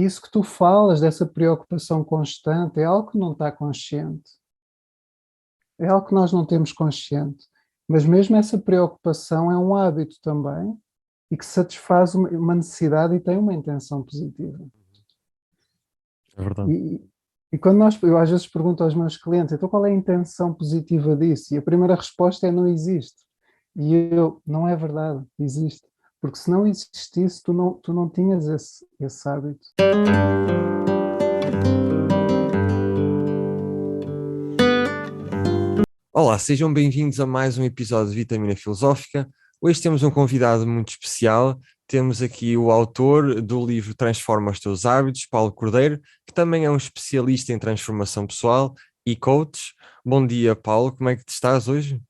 isso que tu falas, dessa preocupação constante, é algo que não está consciente. É algo que nós não temos consciente. Mas mesmo essa preocupação é um hábito também e que satisfaz uma necessidade e tem uma intenção positiva. É verdade. E, e quando nós, eu às vezes pergunto aos meus clientes, então qual é a intenção positiva disso? E a primeira resposta é não existe. E eu, não é verdade, existe. Porque se não existisse, tu não, tu não tinhas esse, esse hábito. Olá, sejam bem-vindos a mais um episódio de Vitamina Filosófica. Hoje temos um convidado muito especial. Temos aqui o autor do livro Transforma os Teus Hábitos, Paulo Cordeiro, que também é um especialista em transformação pessoal e coach. Bom dia, Paulo, como é que estás hoje?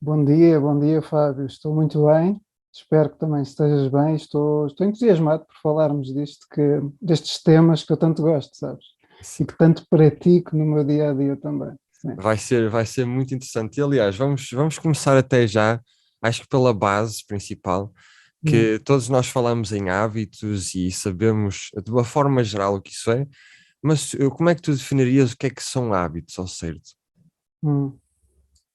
Bom dia, bom dia, Fábio. Estou muito bem. Espero que também estejas bem. Estou, estou entusiasmado por falarmos disto que, destes temas que eu tanto gosto, sabes? Sim. E que tanto pratico no meu dia a dia também. Vai ser, vai ser muito interessante. E, aliás, vamos, vamos começar até já, acho que pela base principal, que hum. todos nós falamos em hábitos e sabemos de uma forma geral o que isso é, mas como é que tu definirias o que é que são hábitos ao certo? Hum.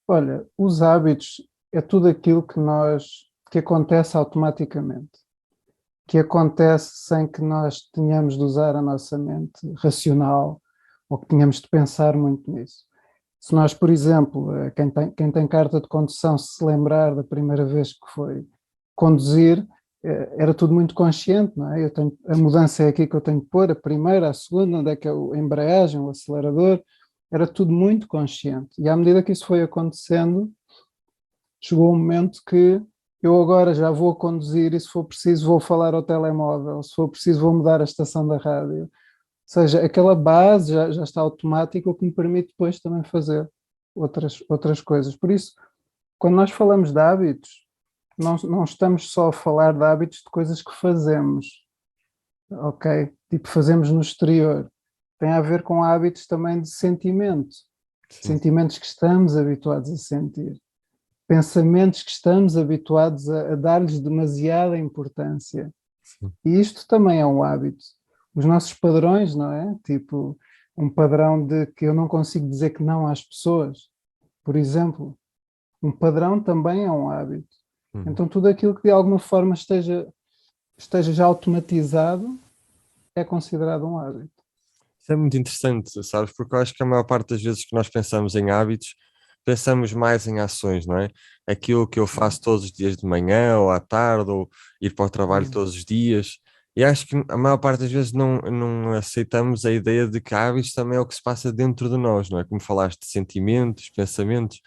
Olha, os hábitos é tudo aquilo que nós que acontece automaticamente, que acontece sem que nós tenhamos de usar a nossa mente racional ou que tenhamos de pensar muito nisso. Se nós, por exemplo, eh, quem tem, quem tem carta de condução, se lembrar da primeira vez que foi conduzir, eh, era tudo muito consciente, não é? Eu tenho, a mudança é aqui que eu tenho que pôr, a primeira, a segunda, onde é que é a embreagem, o acelerador, era tudo muito consciente. E à medida que isso foi acontecendo, chegou um momento que eu agora já vou conduzir e se for preciso vou falar ao telemóvel, se for preciso vou mudar a estação da rádio, seja, aquela base já, já está automática, o que me permite depois também fazer outras, outras coisas. Por isso, quando nós falamos de hábitos, não, não estamos só a falar de hábitos de coisas que fazemos, ok? Tipo, fazemos no exterior. Tem a ver com hábitos também de sentimento. Sim. Sentimentos que estamos habituados a sentir. Pensamentos que estamos habituados a, a dar-lhes demasiada importância. Sim. E isto também é um hábito os nossos padrões, não é? Tipo, um padrão de que eu não consigo dizer que não às pessoas, por exemplo. Um padrão também é um hábito. Uhum. Então, tudo aquilo que de alguma forma esteja, esteja já automatizado é considerado um hábito. Isso é muito interessante, sabes? Porque eu acho que a maior parte das vezes que nós pensamos em hábitos, pensamos mais em ações, não é? Aquilo que eu faço todos os dias de manhã ou à tarde, ou ir para o trabalho uhum. todos os dias. E acho que a maior parte das vezes não, não aceitamos a ideia de que hábitos também é o que se passa dentro de nós, não é? Como falaste de sentimentos, pensamentos.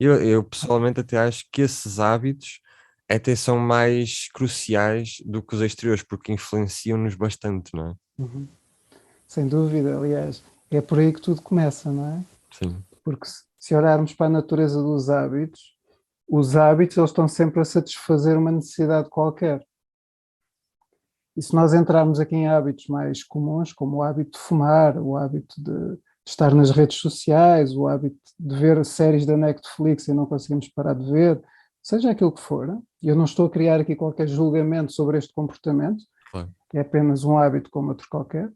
Eu, eu pessoalmente até acho que esses hábitos até são mais cruciais do que os exteriores, porque influenciam-nos bastante, não é? Uhum. Sem dúvida, aliás, é por aí que tudo começa, não é? Sim. Porque se, se olharmos para a natureza dos hábitos, os hábitos eles estão sempre a satisfazer uma necessidade qualquer. E se nós entrarmos aqui em hábitos mais comuns, como o hábito de fumar, o hábito de estar nas redes sociais, o hábito de ver séries da Netflix e não conseguimos parar de ver, seja aquilo que for, eu não estou a criar aqui qualquer julgamento sobre este comportamento, claro. é apenas um hábito como outro qualquer,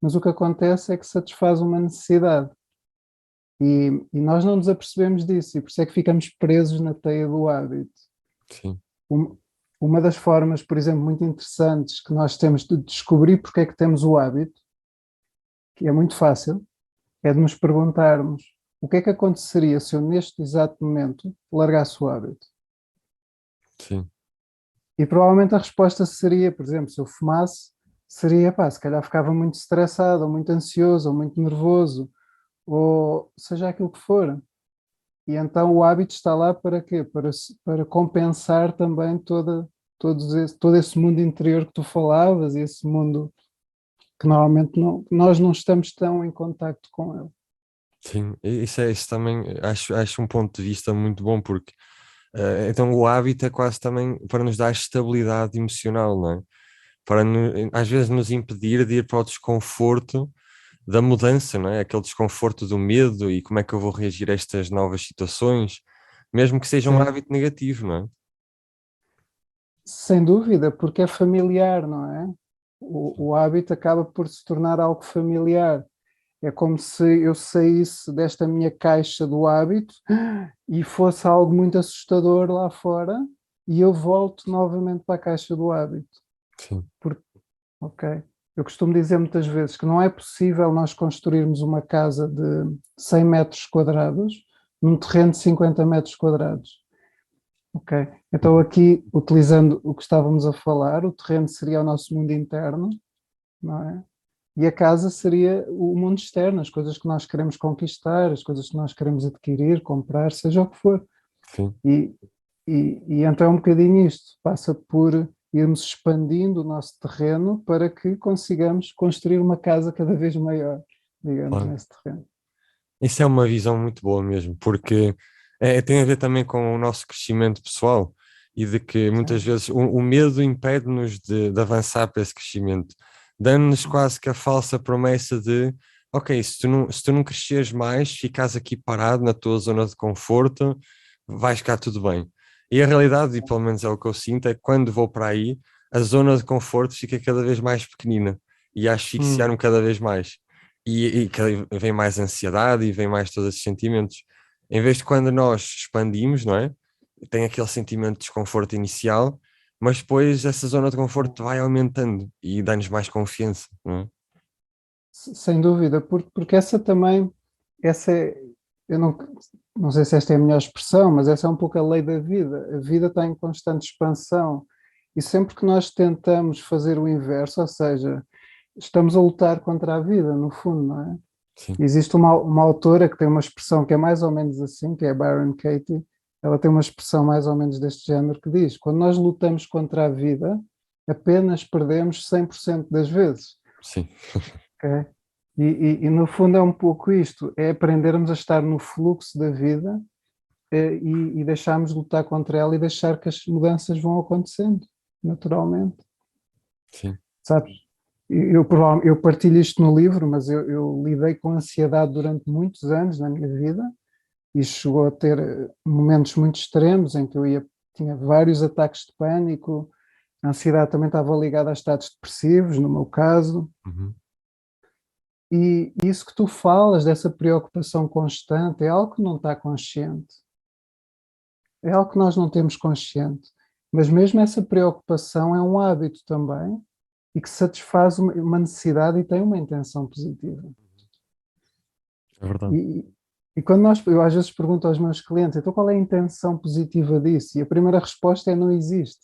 mas o que acontece é que satisfaz uma necessidade. E, e nós não nos apercebemos disso, e por isso é que ficamos presos na teia do hábito. Sim. Uma das formas, por exemplo, muito interessantes que nós temos de descobrir porque é que temos o hábito, que é muito fácil, é de nos perguntarmos o que é que aconteceria se eu neste exato momento largasse o hábito. Sim. E provavelmente a resposta seria, por exemplo, se eu fumasse, seria, pá, se calhar ficava muito estressado, ou muito ansioso, ou muito nervoso, ou seja aquilo que for. E então o hábito está lá para quê? Para, para compensar também toda, todos esse, todo esse mundo interior que tu falavas, esse mundo que normalmente não, nós não estamos tão em contacto com ele. Sim, isso é isso também, acho, acho um ponto de vista muito bom, porque uh, então o hábito é quase também para nos dar estabilidade emocional, não é? Para às vezes nos impedir de ir para o desconforto da mudança, não é? Aquele desconforto do medo e como é que eu vou reagir a estas novas situações, mesmo que seja um Sim. hábito negativo, não é? Sem dúvida, porque é familiar, não é? o, o hábito acaba por se tornar algo familiar. É como se eu saísse desta minha caixa do hábito e fosse algo muito assustador lá fora e eu volto novamente para a caixa do hábito. Sim. Ok? Eu costumo dizer muitas vezes que não é possível nós construirmos uma casa de 100 metros quadrados num terreno de 50 metros quadrados. Ok? Então aqui, utilizando o que estávamos a falar, o terreno seria o nosso mundo interno, não é? E a casa seria o mundo externo, as coisas que nós queremos conquistar, as coisas que nós queremos adquirir, comprar, seja o que for. Sim. E, e, e então é um bocadinho isto, passa por irmos expandindo o nosso terreno para que consigamos construir uma casa cada vez maior, digamos, Claro. nesse terreno. Isso é uma visão muito boa mesmo, porque é, tem a ver também com o nosso crescimento pessoal e de que muitas vezes o, o medo impede-nos de, de avançar para esse crescimento, dando-nos quase que a falsa promessa de ok, se tu não, se tu não cresceres mais, ficas aqui parado na tua zona de conforto, vais ficar tudo bem. E a realidade, e pelo menos é o que eu sinto, é que quando vou para aí, a zona de conforto fica cada vez mais pequenina e a asfixiar-me cada vez mais. E, e vem mais ansiedade e vem mais todos esses sentimentos. Em vez de quando nós expandimos, não é? Tem aquele sentimento de desconforto inicial, mas depois essa zona de conforto vai aumentando e dá-nos mais confiança, não é? Sem dúvida, porque, porque essa também, essa é, eu não, não sei se esta é a melhor expressão, mas essa é um pouco a lei da vida. A vida está em constante expansão e sempre que nós tentamos fazer o inverso, ou seja, estamos a lutar contra a vida, no fundo, não é? Sim. Existe uma, uma autora que tem uma expressão que é mais ou menos assim, que é Byron Katie, ela tem uma expressão mais ou menos deste género que diz: quando nós lutamos contra a vida, apenas perdemos 100% das vezes. Sim, ok? E, e- e, no fundo é um pouco isto: é aprendermos a estar no fluxo da vida eh, e, e deixarmos de lutar contra ela e deixar que as mudanças vão acontecendo naturalmente. sim, Sabes? Eu, eu, partilho isto no livro, mas eu, eu lidei com ansiedade durante muitos anos na minha vida e chegou a ter eh, momentos muito extremos em que eu ia, tinha vários ataques de pânico, a ansiedade também estava ligada a estados depressivos, no meu caso, uhum, e isso que tu falas, dessa preocupação constante, é algo que não está consciente. É algo que nós não temos consciente. Mas mesmo essa preocupação é um hábito também e que satisfaz uma necessidade e tem uma intenção positiva. é verdade. E, e quando nós, eu às vezes pergunto aos meus clientes, então qual é a intenção positiva disso? E a primeira resposta é não existe.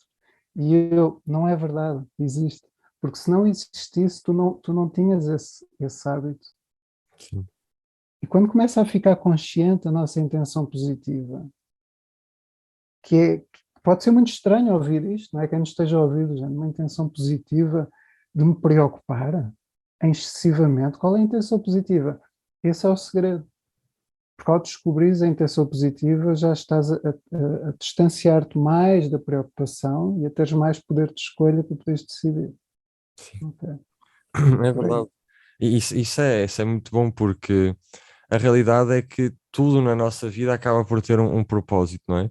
E eu, não é verdade, existe. Porque se não existisse, tu não, tu não tinhas esse, esse hábito. Sim, E quando começa a ficar consciente a nossa intenção positiva, que é, pode ser muito estranho ouvir isto, não é? Quem nos esteja a ouvir, gente, uma intenção positiva de me preocupar excessivamente. Qual é a intenção positiva? Esse é o segredo. Porque ao descobrires a intenção positiva, já estás a, a- a distanciar-te mais da preocupação e a teres mais poder de escolha para poderes decidir. Sim. É verdade. E isso, isso é, isso é muito bom porque a realidade é que tudo na nossa vida acaba por ter um, um propósito, não é?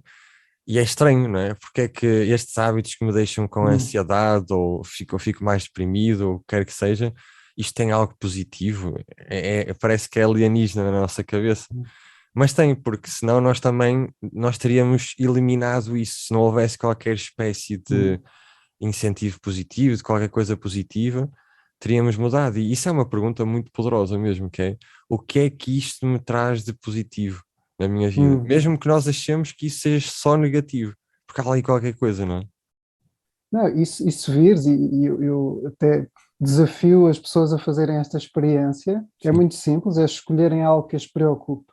E é estranho, não é? Porque é que estes hábitos que me deixam com Hum. ansiedade ou fico, ou fico mais deprimido ou o que quer que seja, isto tem algo positivo. É, é- parece que é alienígena na nossa cabeça. Hum. Mas tem, porque senão nós também nós teríamos eliminado isso se não houvesse qualquer espécie de Hum. Incentivo positivo, de qualquer coisa positiva, teríamos mudado. E isso é uma pergunta muito poderosa mesmo, que é o que é que isto me traz de positivo na minha vida? Hum. Mesmo que nós achemos que isso seja só negativo, porque há ali qualquer coisa, não é? Não, isso, isso vires, e, e eu, eu até desafio as pessoas a fazerem esta experiência, que é Sim. muito simples, é escolherem algo que as preocupe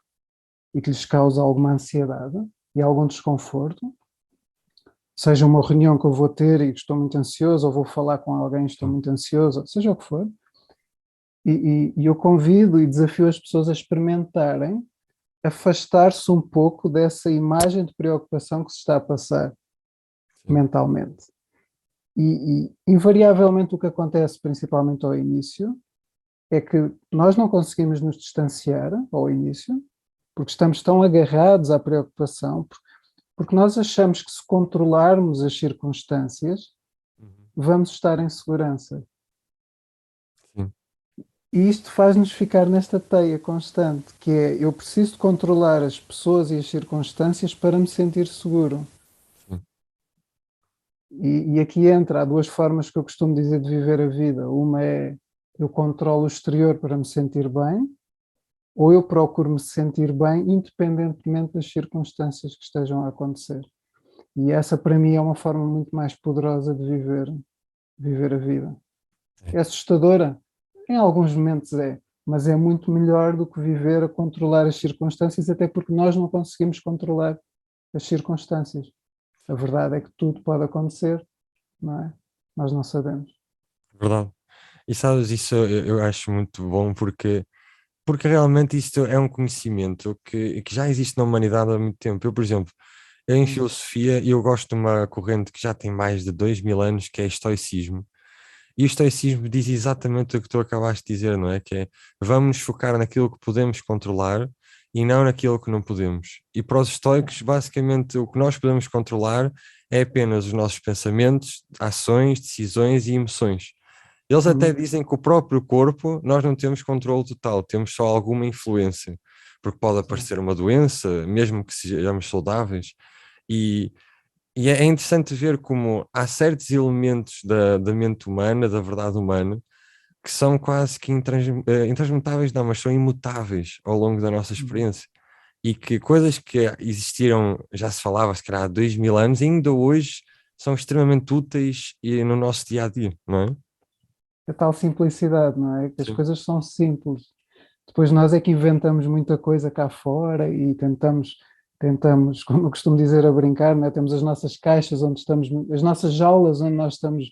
e que lhes cause alguma ansiedade e algum desconforto, seja uma reunião que eu vou ter e estou muito ansioso, ou vou falar com alguém e estou muito ansioso, seja o que for, e, e- e eu convido e desafio as pessoas a experimentarem afastar-se um pouco dessa imagem de preocupação que se está a passar Sim. mentalmente. E, e, invariavelmente o que acontece, principalmente ao início, é que nós não conseguimos nos distanciar ao início, porque estamos tão agarrados à preocupação, por- porque nós achamos que se controlarmos as circunstâncias, Uhum. vamos estar em segurança. E isto faz-nos ficar nesta teia constante, que é eu preciso controlar as pessoas e as circunstâncias para me sentir seguro. E, e, aqui entra, há duas formas que eu costumo dizer de viver a vida. Uma é eu controlo o exterior para me sentir bem, ou eu procuro me sentir bem independentemente das circunstâncias que estejam a acontecer. E essa para mim é uma forma muito mais poderosa de viver, viver a vida. É assustadora? Em alguns momentos é, mas é muito melhor do que viver a controlar as circunstâncias, até porque nós não conseguimos controlar as circunstâncias. A verdade é que tudo pode acontecer, não é? Nós não sabemos. Verdade. E sabes, isso eu acho muito bom porque, porque realmente isto é um conhecimento que, que já existe na humanidade há muito tempo. Eu, por exemplo, em hum. filosofia, eu gosto de uma corrente que já tem mais de dois mil anos, que é estoicismo. E o estoicismo diz exatamente o que tu acabaste de dizer, não é? Que é, vamos focar naquilo que podemos controlar e não naquilo que não podemos. E para os estoicos, basicamente, o que nós podemos controlar é apenas os nossos pensamentos, ações, decisões e emoções. Eles até uhum. dizem que o próprio corpo nós não temos controle total, temos só alguma influência, porque pode aparecer uma doença, mesmo que sejamos saudáveis. E, e é interessante ver como há certos elementos da, da mente humana, da verdade humana, que são quase que intrans, uh, intransmutáveis, não, mas são imutáveis ao longo da nossa uhum. experiência. E que coisas que existiram, já se falava, se calhar há dois mil anos, ainda hoje são extremamente úteis e no nosso dia a dia, não é? A tal simplicidade, não é? Que as Sim. coisas são simples. Depois nós é que inventamos muita coisa cá fora e tentamos, tentamos, como eu costumo dizer a brincar, não é? temos as nossas caixas onde estamos, as nossas jaulas onde nós estamos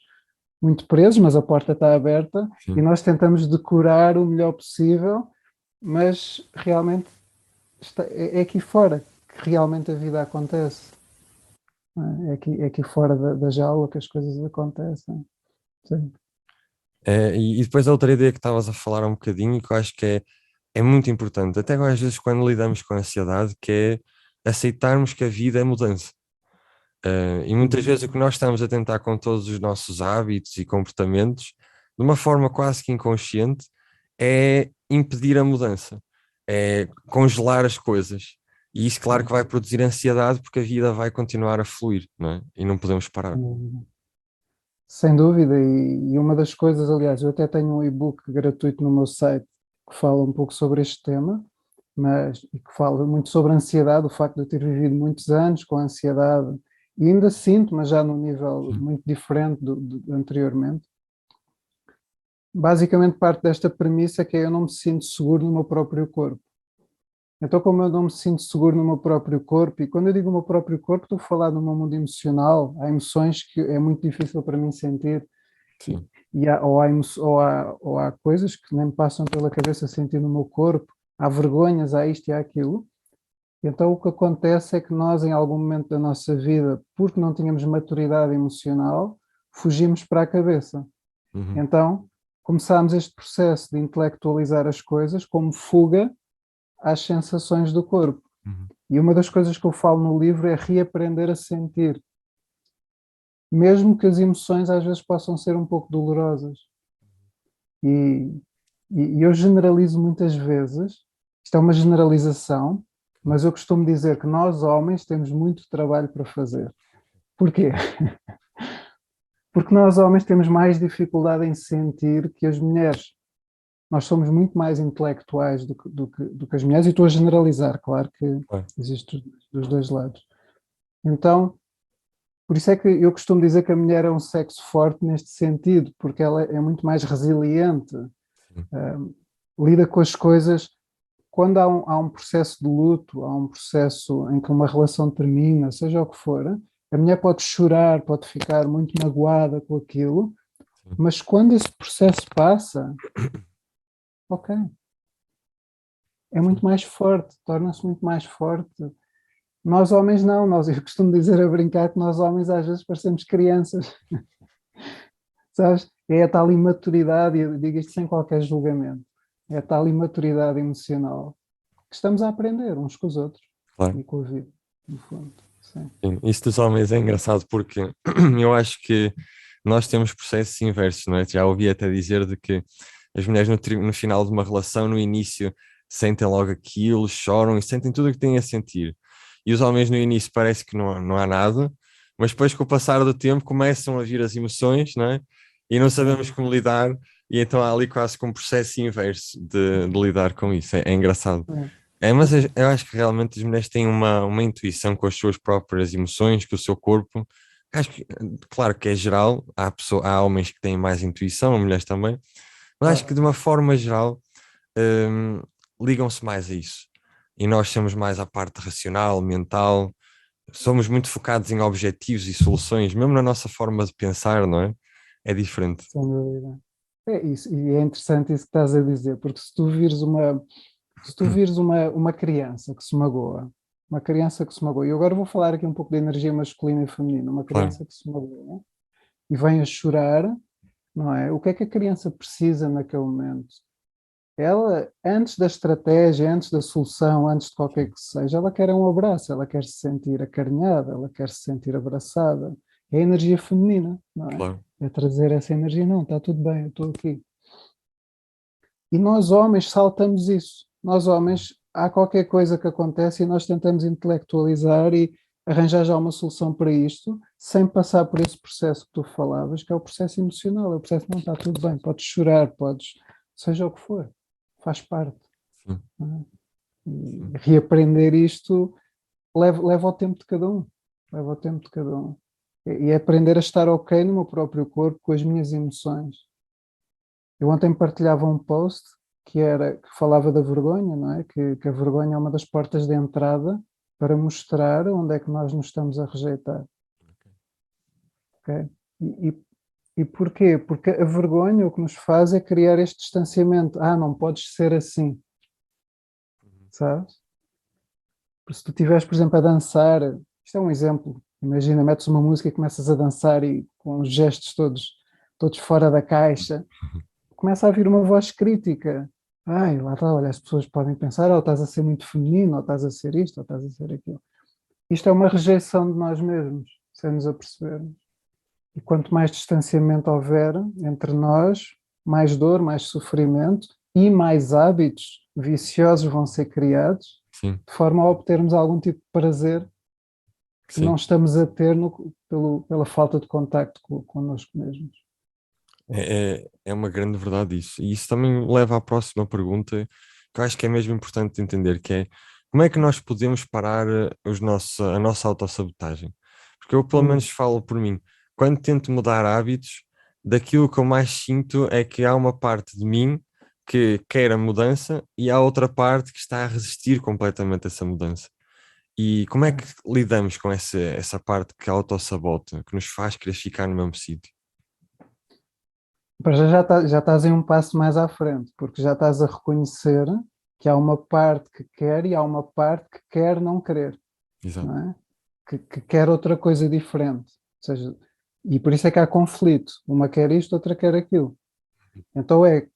muito presos, mas a porta está aberta Sim. e nós tentamos decorar o melhor possível, mas realmente está, é, é, aqui fora que realmente a vida acontece. É? é aqui, é aqui fora da, da jaula que as coisas acontecem. Sim. É, e, depois a outra ideia que estavas a falar um bocadinho, que eu acho que é, é muito importante, até às vezes quando lidamos com a ansiedade, que é aceitarmos que a vida é mudança. Uh, e muitas uhum. vezes o que nós estamos a tentar com todos os nossos hábitos e comportamentos, de uma forma quase que inconsciente, é impedir a mudança, é congelar as coisas. E isso, claro, que vai produzir ansiedade porque a vida vai continuar a fluir, não é? E não podemos parar. Uhum. Sem dúvida, e uma das coisas, aliás, eu até tenho um e-book gratuito no meu site que fala um pouco sobre este tema, mas e que fala muito sobre a ansiedade, o facto de eu ter vivido muitos anos com ansiedade e ainda sinto, mas já num nível muito diferente do, do, anteriormente. Basicamente parte desta premissa que é eu não me sinto seguro no meu próprio corpo. Então como eu não me sinto seguro no meu próprio corpo, e quando eu digo o meu próprio corpo estou a falar do meu mundo emocional, há emoções que é muito difícil para mim sentir, Sim. E há, ou, há, ou, há, ou há coisas que nem me passam pela cabeça sentir no meu corpo, há vergonhas, há isto e há aquilo, então o que acontece é que nós, em algum momento da nossa vida, porque não tínhamos maturidade emocional, fugimos para a cabeça. Uhum. Então começámos este processo de intelectualizar as coisas como fuga às sensações do corpo. Uhum. E uma das coisas que eu falo no livro é reaprender a sentir. Mesmo que as emoções às vezes possam ser um pouco dolorosas. E, e eu generalizo muitas vezes, isto é uma generalização, mas eu costumo dizer que nós, homens, temos muito trabalho para fazer. Porquê? Porque nós, homens, temos mais dificuldade em sentir que as mulheres. Nós somos muito mais intelectuais do que, do que, do que as mulheres, e estou a generalizar, claro que é. existe dos dois lados. Então, por isso é que eu costumo dizer que a mulher é um sexo forte neste sentido, porque ela é muito mais resiliente, uh, lida com as coisas quando há um, há um processo de luto, há um processo em que uma relação termina, seja o que for, a mulher pode chorar, pode ficar muito magoada com aquilo, mas quando esse processo passa, ok, é muito mais forte, torna-se muito mais forte. Nós homens não, nós, eu costumo dizer a brincar que nós homens às vezes parecemos crianças. Sabes? É a tal imaturidade, eu digo isto sem qualquer julgamento é tal imaturidade emocional que estamos a aprender uns com os outros claro. e com a vida, no fundo. Sim. Sim, isso dos homens é engraçado porque eu acho que nós temos processos inversos, não é? Já ouvi até dizer de que As mulheres no, no final de uma relação, no início, sentem logo aquilo, choram e sentem tudo o que têm a sentir. E os homens no início parece que não, não há nada, mas depois com o passar do tempo começam a vir as emoções, não é? E não sabemos como lidar, e então há ali quase que um processo inverso de, de lidar com isso. É, é engraçado. É, mas eu eu acho que realmente as mulheres têm uma, uma intuição com as suas próprias emoções, com o seu corpo. Acho que, claro que é geral, há, pessoa, há homens que têm mais intuição, mulheres também, mas acho que de uma forma geral hum, ligam-se mais a isso. E nós somos mais à parte racional, mental, somos muito focados em objetivos e soluções, mesmo na nossa forma de pensar, não é? É diferente. Sem dúvida. É isso, e é interessante isso que estás a dizer, porque se tu vires uma, se tu vires uma, uma criança que se magoa, uma criança que se magoa, e agora vou falar aqui um pouco da energia masculina e feminina, uma Claro. criança que se magoa e vem a chorar, não é? O que é que a criança precisa naquele momento? Ela, antes da estratégia, antes da solução, antes de qualquer que seja, ela quer um abraço, ela quer se sentir acarinhada, ela quer se sentir abraçada. É a energia feminina, não é? Claro. é trazer essa energia, não, está tudo bem, eu estou aqui. E nós homens saltamos isso. Nós homens, há qualquer coisa que acontece e nós tentamos intelectualizar e arranjar já uma solução para isto, sem passar por esse processo que tu falavas, que é o processo emocional, é o processo, não, está tudo bem, podes chorar, podes, seja o que for, faz parte. Sim. é? E reaprender isto leva, leva ao tempo de cada um, leva ao tempo de cada um e é aprender a estar ok no meu próprio corpo com as minhas emoções. Eu ontem partilhava um post que era que falava da vergonha, não é? Que, que a vergonha é uma das portas de entrada para mostrar onde é que nós nos estamos a rejeitar. Ok? E, e, e porquê? Porque a vergonha o que nos faz é criar este distanciamento. Ah, não podes ser assim. Sabes? Se tu estiveres, por exemplo, a dançar, isto é um exemplo, Imagina, metes uma música e começas a dançar e com os gestos todos, todos fora da caixa, começa a vir uma voz crítica. Ai, lá está, olha, as pessoas podem pensar, ou estás a ser muito feminino, ou estás a ser isto, ou estás a ser aquilo. Isto é uma rejeição de nós mesmos, sem nos apercebermos. E quanto mais distanciamento houver entre nós, mais dor, mais sofrimento e mais hábitos viciosos vão ser criados, Sim, de forma a obtermos algum tipo de prazer que sim. não estamos a ter no- pelo, pela falta de contacto com, connosco mesmos. É, é, é uma grande verdade isso. E isso também leva à próxima pergunta, que eu acho que é mesmo importante entender, que é como é que nós podemos parar eh, os nossos, a nossa autossabotagem? Porque eu pelo Hum. menos falo por mim, quando tento mudar hábitos, daquilo que eu mais sinto é que há uma parte de mim que quer a mudança e há outra parte que está a resistir completamente a essa mudança. E como é que lidamos com essa, essa parte que autossabota, que nos faz querer ficar no mesmo sítio? Para já, já, tá- já estás em um passo mais à frente, porque já estás a reconhecer que há uma parte que quer e há uma parte que quer não querer, Exato. não é? que, que quer outra coisa diferente. Ou seja, e por isso é que há conflito. Uma quer isto, outra quer aquilo. Então é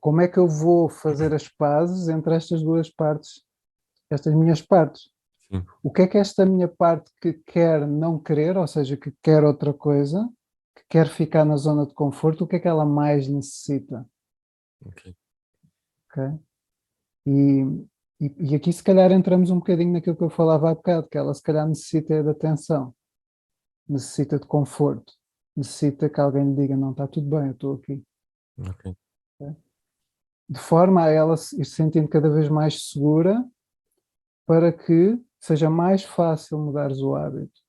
como é que eu vou fazer as pazes entre estas duas partes, estas minhas partes? Sim. O que é que esta minha parte que quer não querer, ou seja, que quer outra coisa, que quer ficar na zona de conforto, o que é que ela mais necessita? Ok. ok? E, e, e aqui se calhar entramos um bocadinho naquilo que eu falava há bocado, que ela se calhar necessita de atenção, necessita de conforto, necessita que alguém lhe diga, não, está tudo bem, eu estou aqui. Ok. De forma a ela se ir sentindo cada vez mais segura para que seja mais fácil mudares o hábito.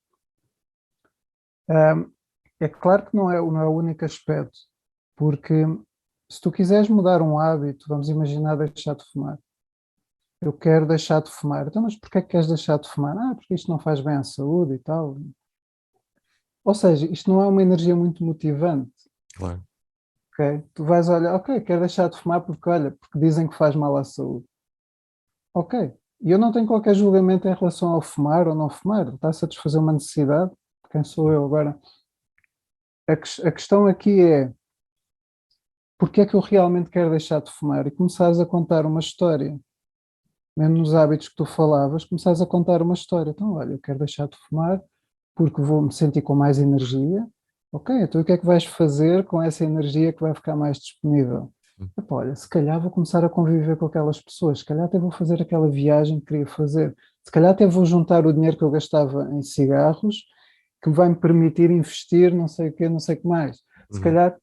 Ahm, é claro que não é, não é o único aspecto, porque se tu quiseres mudar um hábito, vamos imaginar deixar de fumar. Eu quero deixar de fumar. Então, mas porquê é que queres deixar de fumar? Ah, porque isto não faz bem à saúde e tal. Ou seja, isto não é uma energia muito motivante. Claro. ok? Tu vais olhar, ok, quero deixar de fumar porque, olha, porque dizem que faz mal à saúde. Ok. E eu não tenho qualquer julgamento em relação ao fumar ou não fumar. Está a satisfazer uma necessidade. Quem sou eu agora? A, ques- a questão aqui é porque é que eu realmente quero deixar de fumar? E começares a contar uma história. Mesmo nos hábitos que tu falavas, começares a contar uma história. Então, olha, eu quero deixar de fumar porque vou me sentir com mais energia. Ok, então o que é que vais fazer com essa energia que vai ficar mais disponível? Epá, olha, se calhar vou começar a conviver com aquelas pessoas, se calhar até vou fazer aquela viagem que queria fazer, se calhar até vou juntar o dinheiro que eu gastava em cigarros, que vai me permitir investir não sei o que, não sei o que mais. Se Uhum. calhar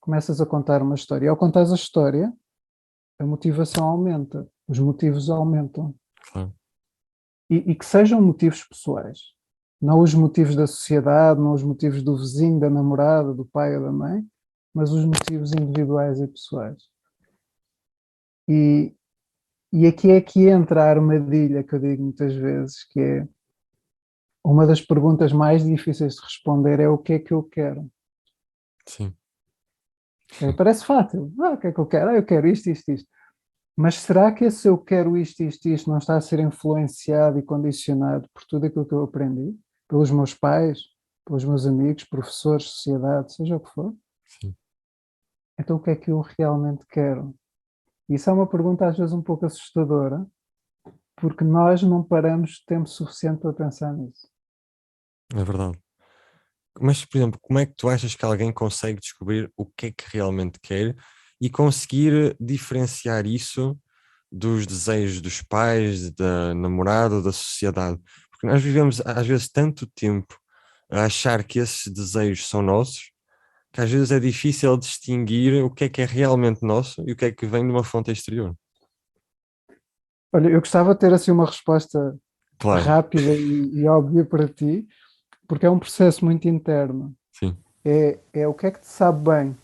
começas a contar uma história. E ao contares a história, a motivação aumenta, os motivos aumentam. Claro. E, e que sejam motivos pessoais, não os motivos da sociedade, não os motivos do vizinho, da namorada, do pai ou da mãe, mas os motivos individuais e pessoais. E, e aqui é que entra a armadilha que eu digo muitas vezes, que é uma das perguntas mais difíceis de responder é o que é que eu quero. Sim. É, parece fácil. Ah, o que é que eu quero? Ah, eu quero isto, isto, isto. Mas será que esse eu quero isto, isto, isto não está a ser influenciado e condicionado por tudo aquilo que eu aprendi? Pelos meus pais, pelos meus amigos, professores, sociedade, seja o que for? Sim. Então o que é que eu realmente quero? Isso é uma pergunta às vezes um pouco assustadora, porque nós não paramos tempo suficiente para pensar nisso. É verdade. Mas, por exemplo, como é que tu achas que alguém consegue descobrir o que é que realmente quer e conseguir diferenciar isso dos desejos dos pais, da namorada, da sociedade? Porque nós vivemos às vezes tanto tempo a achar que esses desejos são nossos, que às vezes é difícil distinguir o que é que é realmente nosso e o que é que vem de uma fonte exterior. Olha, eu gostava de ter assim uma resposta Claro, rápida e, e óbvia para ti, porque é um processo muito interno. sim, É, é o que é que te sabe bem.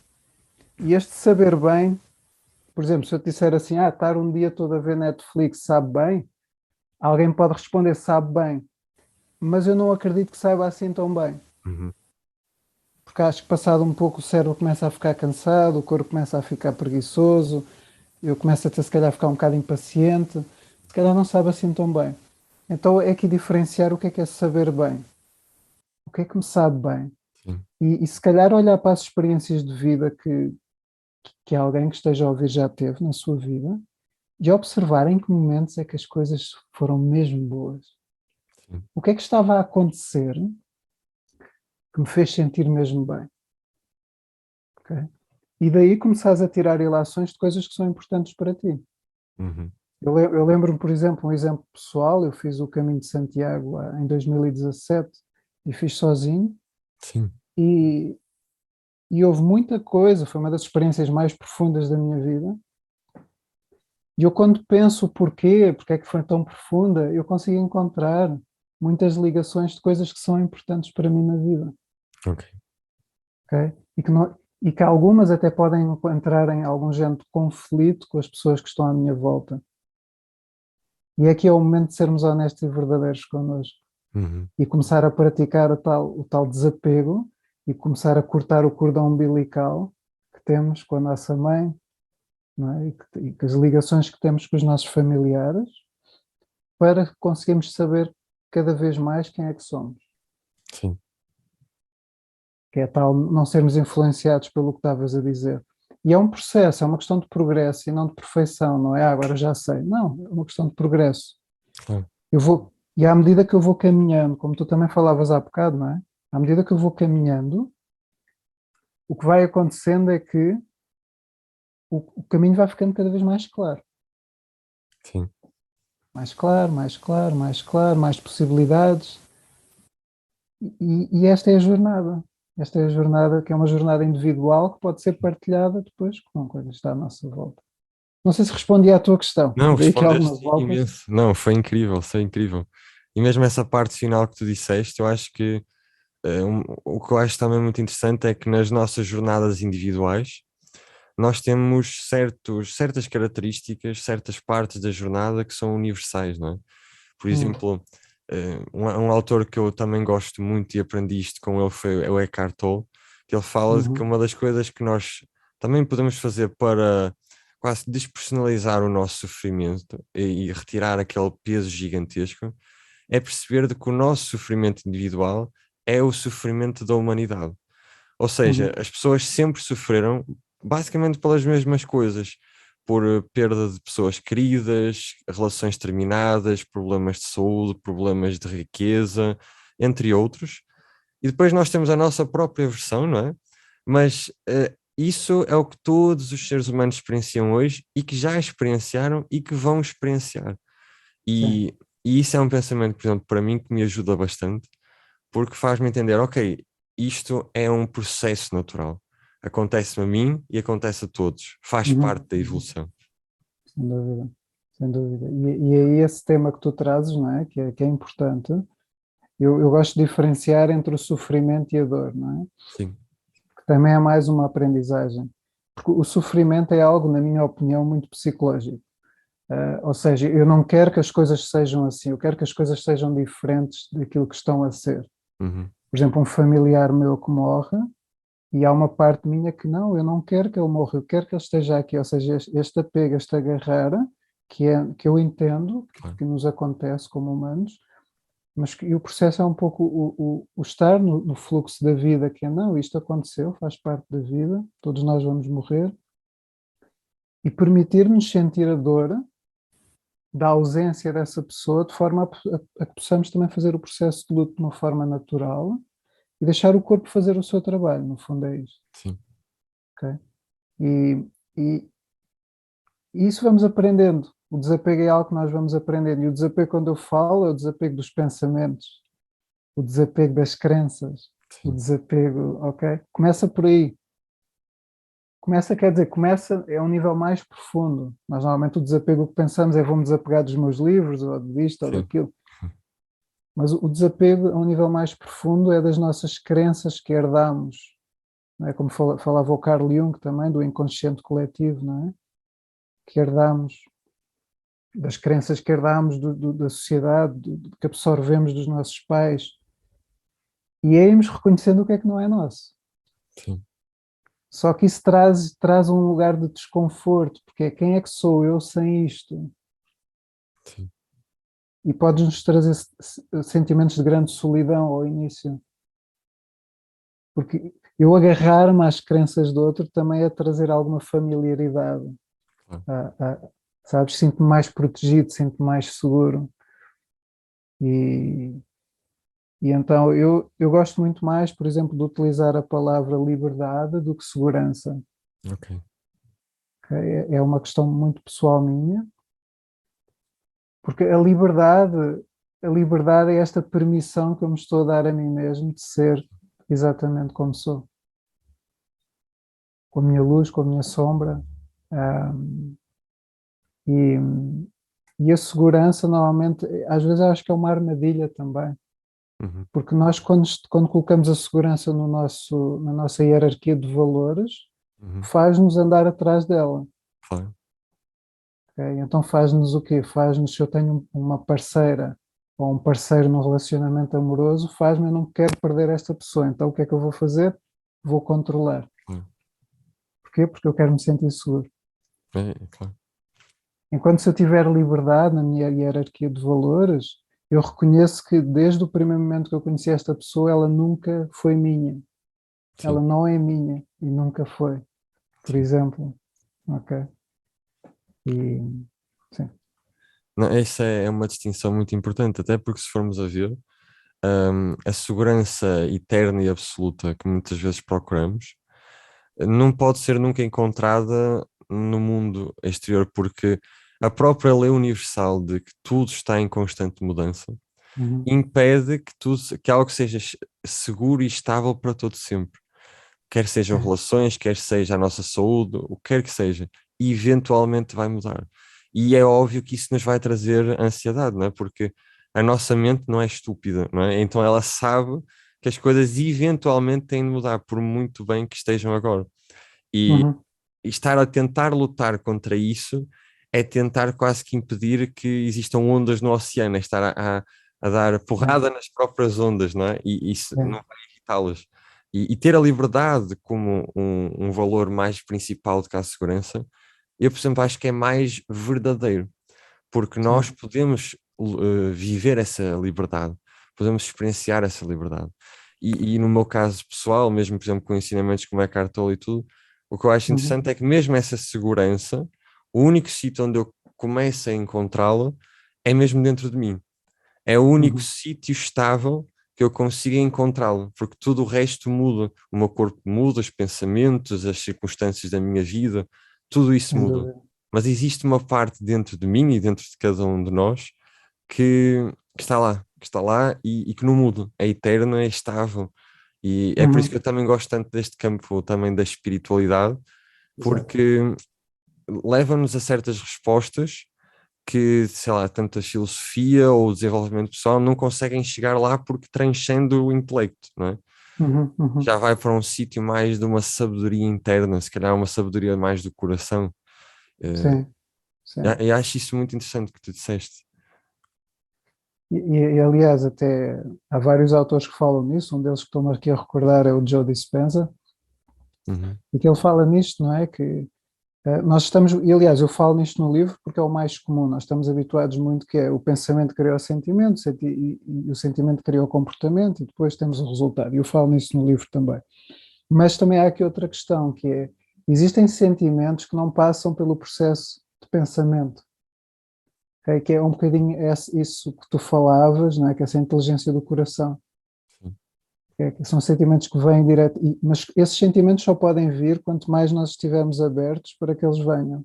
E este saber bem, por exemplo, se eu te disser assim, ah, estar um dia todo a ver Netflix sabe bem, alguém pode responder sabe bem, mas eu não acredito que saiba assim tão bem. uhum, Porque acho que passado um pouco o cérebro começa a ficar cansado, o corpo começa a ficar preguiçoso, eu começo a ter, se calhar, a ficar um bocado impaciente, se calhar não sabe assim tão bem. Então é aqui diferenciar o que é que é saber bem. O que é que me sabe bem? E, e se calhar olhar para as experiências de vida que, que alguém que esteja a ouvir já teve na sua vida e observar em que momentos é que as coisas foram mesmo boas. sim, O que é que estava a acontecer que me fez sentir mesmo bem? Ok? E daí começares a tirar ilações de coisas que são importantes para ti. uhum, Eu, eu lembro-me, por exemplo, um exemplo pessoal, eu fiz o Caminho de Santiago ah, em 2017 e fiz sozinho sim, e, e houve muita coisa, foi uma das experiências mais profundas da minha vida. E eu quando penso o porquê, porque é que foi tão profunda, eu consigo encontrar muitas ligações de coisas que são importantes para mim na vida. ok, ok? E, que não, e que algumas até podem entrar em algum género de conflito com as pessoas que estão à minha volta. E aqui é o momento de sermos honestos e verdadeiros connosco uhum, e começar a praticar o tal, o tal desapego e começar a cortar o cordão umbilical que temos com a nossa mãe é? e, que, e que as ligações que temos com os nossos familiares para conseguirmos saber cada vez mais quem é que somos. sim, que é tal não sermos influenciados pelo que estavas a dizer. E é um processo, é uma questão de progresso e não de perfeição, não é? Ah, agora já sei. Não, é uma questão de progresso. claro, Eu vou, e à medida que eu vou caminhando, como tu também falavas há bocado, não é? À medida que eu vou caminhando, o que vai acontecendo é que o, o caminho vai ficando cada vez mais claro. sim, Mais claro, mais claro, mais claro, mais possibilidades. E, e esta é a jornada. Esta é a jornada que é uma jornada individual que pode ser partilhada depois com coisas que está à nossa volta. Não sei se respondi à tua questão. Não, respondeste imenso. Não, foi incrível, foi incrível. E mesmo essa parte final que tu disseste, eu acho que eh, um- o que eu acho também muito interessante é que nas nossas jornadas individuais nós temos certos, certas características, certas partes da jornada que são universais, não é? Por Hum. exemplo, eh, um, um autor que eu também gosto muito e aprendi isto com ele foi é o Eckhart Tolle, que ele fala de que Uhum. uma das coisas que nós também podemos fazer para quase despersonalizar o nosso sofrimento e, e retirar aquele peso gigantesco é perceber de que o nosso sofrimento individual é o sofrimento da humanidade. Ou seja, Uhum. as pessoas sempre sofreram basicamente pelas mesmas coisas, por eh, perda de pessoas queridas, relações terminadas, problemas de saúde, problemas de riqueza, entre outros. E depois nós temos a nossa própria versão, não é? Mas eh, isso é o que todos os seres humanos experienciam hoje e que já experienciaram e que vão experienciar. E, e isso é um pensamento, por exemplo, para mim que me ajuda bastante, porque faz-me entender, ok, isto é um processo natural. Acontece-me a mim e acontece a todos. Faz Uhum. parte da evolução. Sem dúvida, sem dúvida. E, e é esse tema que tu trazes, não é? Que é, que é importante. Eu, eu gosto de diferenciar entre o sofrimento e a dor, não é? Sim, também é mais uma aprendizagem. Porque o sofrimento é algo, na minha opinião, muito psicológico. Ah, ou seja, eu não quero que as coisas sejam assim, eu quero que as coisas sejam diferentes daquilo que estão a ser. Uhum. Por exemplo, um familiar meu que morre, e há uma parte minha que não, eu não quero que ele morra, eu quero que ele esteja aqui. Ou seja, este, apego, este agarrar, que, é, que eu entendo, que nos acontece como humanos, mas que, e o processo é um pouco o, o, o estar no, no fluxo da vida, que é não, isto aconteceu, faz parte da vida, todos nós vamos morrer, e permitir-nos sentir a dor da ausência dessa pessoa, de forma a, a- a que possamos também fazer o processo de luto de uma forma natural e deixar o corpo fazer o seu trabalho, no fundo é isto. sim, ok? E, e, e isso vamos aprendendo. O desapego é algo que nós vamos aprendendo. E o desapego, quando eu falo, é o desapego dos pensamentos, o desapego das crenças, o desapego, ok? Começa por aí. Começa, quer dizer, começa, é um nível mais profundo. Nós normalmente o desapego que pensamos é vou-me desapegar dos meus livros, ou disto, ou Sim. daquilo. Mas o o desapego a um nível mais profundo é das nossas crenças que herdamos. Não é? Como fala- falava o Carl Jung também, do inconsciente coletivo, não é? Que herdamos, das crenças que herdamos do- do- da sociedade, do- que absorvemos dos nossos pais. E é irmos reconhecendo o que é que não é nosso. sim, Só que isso traz, traz um lugar de desconforto, porque é quem é que sou eu sem isto? sim, E pode-nos trazer se- se- sentimentos de grande solidão ao início. Porque eu agarrar-me às crenças do outro também é trazer alguma familiaridade. Ah, sabes? Sinto-me mais protegido, sinto-me mais seguro. E, e então eu, eu gosto muito mais, por exemplo, de utilizar a palavra liberdade do que segurança. ok, ok? É é uma questão muito pessoal minha, porque a liberdade, a liberdade é esta permissão que eu me estou a dar a mim mesmo de ser exatamente como sou. Com a minha luz, com a minha sombra. E, e a segurança, normalmente, às vezes acho que é uma armadilha também. uhum, Porque nós, quando, quando colocamos a segurança no nosso, na nossa hierarquia de valores, uhum, faz-nos andar atrás dela. claro, ok? Então faz-nos o quê? Faz-nos, se eu tenho uma parceira ou um parceiro num relacionamento amoroso, faz-me, eu não quero perder esta pessoa, então o que é que eu vou fazer? Vou controlar. Porquê? Porque eu quero me sentir seguro. é, é claro, Enquanto se eu tiver liberdade na minha hierarquia de valores, eu reconheço que desde o primeiro momento que eu conheci esta pessoa, ela nunca foi minha. sim, Ela não é minha e nunca foi, por Sim. exemplo. Ok? E Não, essa é uma distinção muito importante, até porque se formos a ver, hum, a segurança eterna e absoluta que muitas vezes procuramos não pode ser nunca encontrada no mundo exterior, porque a própria lei universal de que tudo está em constante mudança uhum, impede que, tudo, que algo seja seguro e estável para todo sempre. Quer sejam Sim. relações, quer seja a nossa saúde, o que quer que seja, eventualmente vai mudar. E é óbvio que isso nos vai trazer ansiedade, não é? Porque a nossa mente não é estúpida, não é? Então ela sabe que as coisas eventualmente têm de mudar, por muito bem que estejam agora. E, uhum, e estar a tentar lutar contra isso é tentar quase que impedir que existam ondas no oceano, é estar a, a- a dar porrada nas próprias ondas, não é? E isso não vai evitá-las. E, e ter a liberdade como um, um valor mais principal do que a segurança, eu, por exemplo, acho que é mais verdadeiro, porque nós podemos uh, viver essa liberdade, podemos experienciar essa liberdade. E, e no meu caso pessoal, mesmo, por exemplo, com ensinamentos como é Tolle e tudo, o que eu acho Uhum. interessante é que mesmo essa segurança, o único sítio onde eu começo a encontrá-la é mesmo dentro de mim. É o único Uhum. sítio estável que eu consiga encontrá-lo, porque tudo o resto muda. O meu corpo muda, os pensamentos, as circunstâncias da minha vida, tudo isso muda. Mas existe uma parte dentro de mim e dentro de cada um de nós que, que está lá, que está lá e, e que não muda, é eterno, é estável. E é por isso Uhum. que eu também gosto tanto deste campo também da espiritualidade, porque leva-nos a certas respostas que, sei lá, tanto a filosofia ou o desenvolvimento pessoal não conseguem chegar lá porque transcende o intelecto, não é? Uhum, uhum. Já vai para um sítio mais de uma sabedoria interna, se calhar uma sabedoria mais do coração. Eh, Sim, sim. e- E acho isso muito interessante que tu disseste. E, e, aliás, até há vários autores que falam nisso, um deles que estou-me aqui a recordar é o Joe Dispenza, Uhum, e que ele fala nisto, não é? Que eh, nós estamos, e aliás, eu falo nisto no livro porque é o mais comum, nós estamos habituados muito que é o pensamento cria o sentimento, senti- e, e o sentimento cria o comportamento, e depois temos o resultado, e eu falo nisso no livro também. Mas também há aqui outra questão, que é, existem sentimentos que não passam pelo processo de pensamento? Que é um bocadinho esse- isso que tu falavas, não é? que é essa inteligência do coração. É que são sentimentos que vêm direto, mas esses sentimentos só podem vir quanto mais nós estivermos abertos para que eles venham.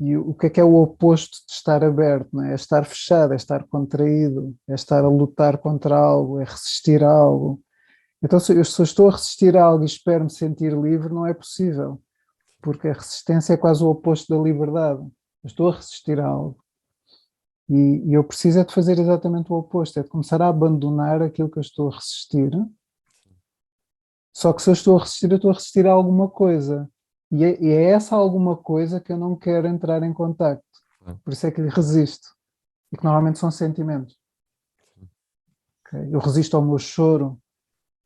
E o que é que é o oposto de estar aberto? É? é estar fechado, é estar contraído, é estar a lutar contra algo, é resistir a algo. Então, se eu, se eu estou a resistir a algo e espero me sentir livre, não é possível, porque a resistência é quase o oposto da liberdade. Eu estou a resistir a algo. E, e eu preciso é de fazer exatamente o oposto, é de começar a abandonar aquilo que eu estou a resistir. Só que se eu estou a resistir, eu estou a resistir a alguma coisa. E é, e é essa alguma coisa que eu não quero entrar em contacto. Por isso é que lhe resisto. E que normalmente são sentimentos. Ok? Eu resisto ao meu choro,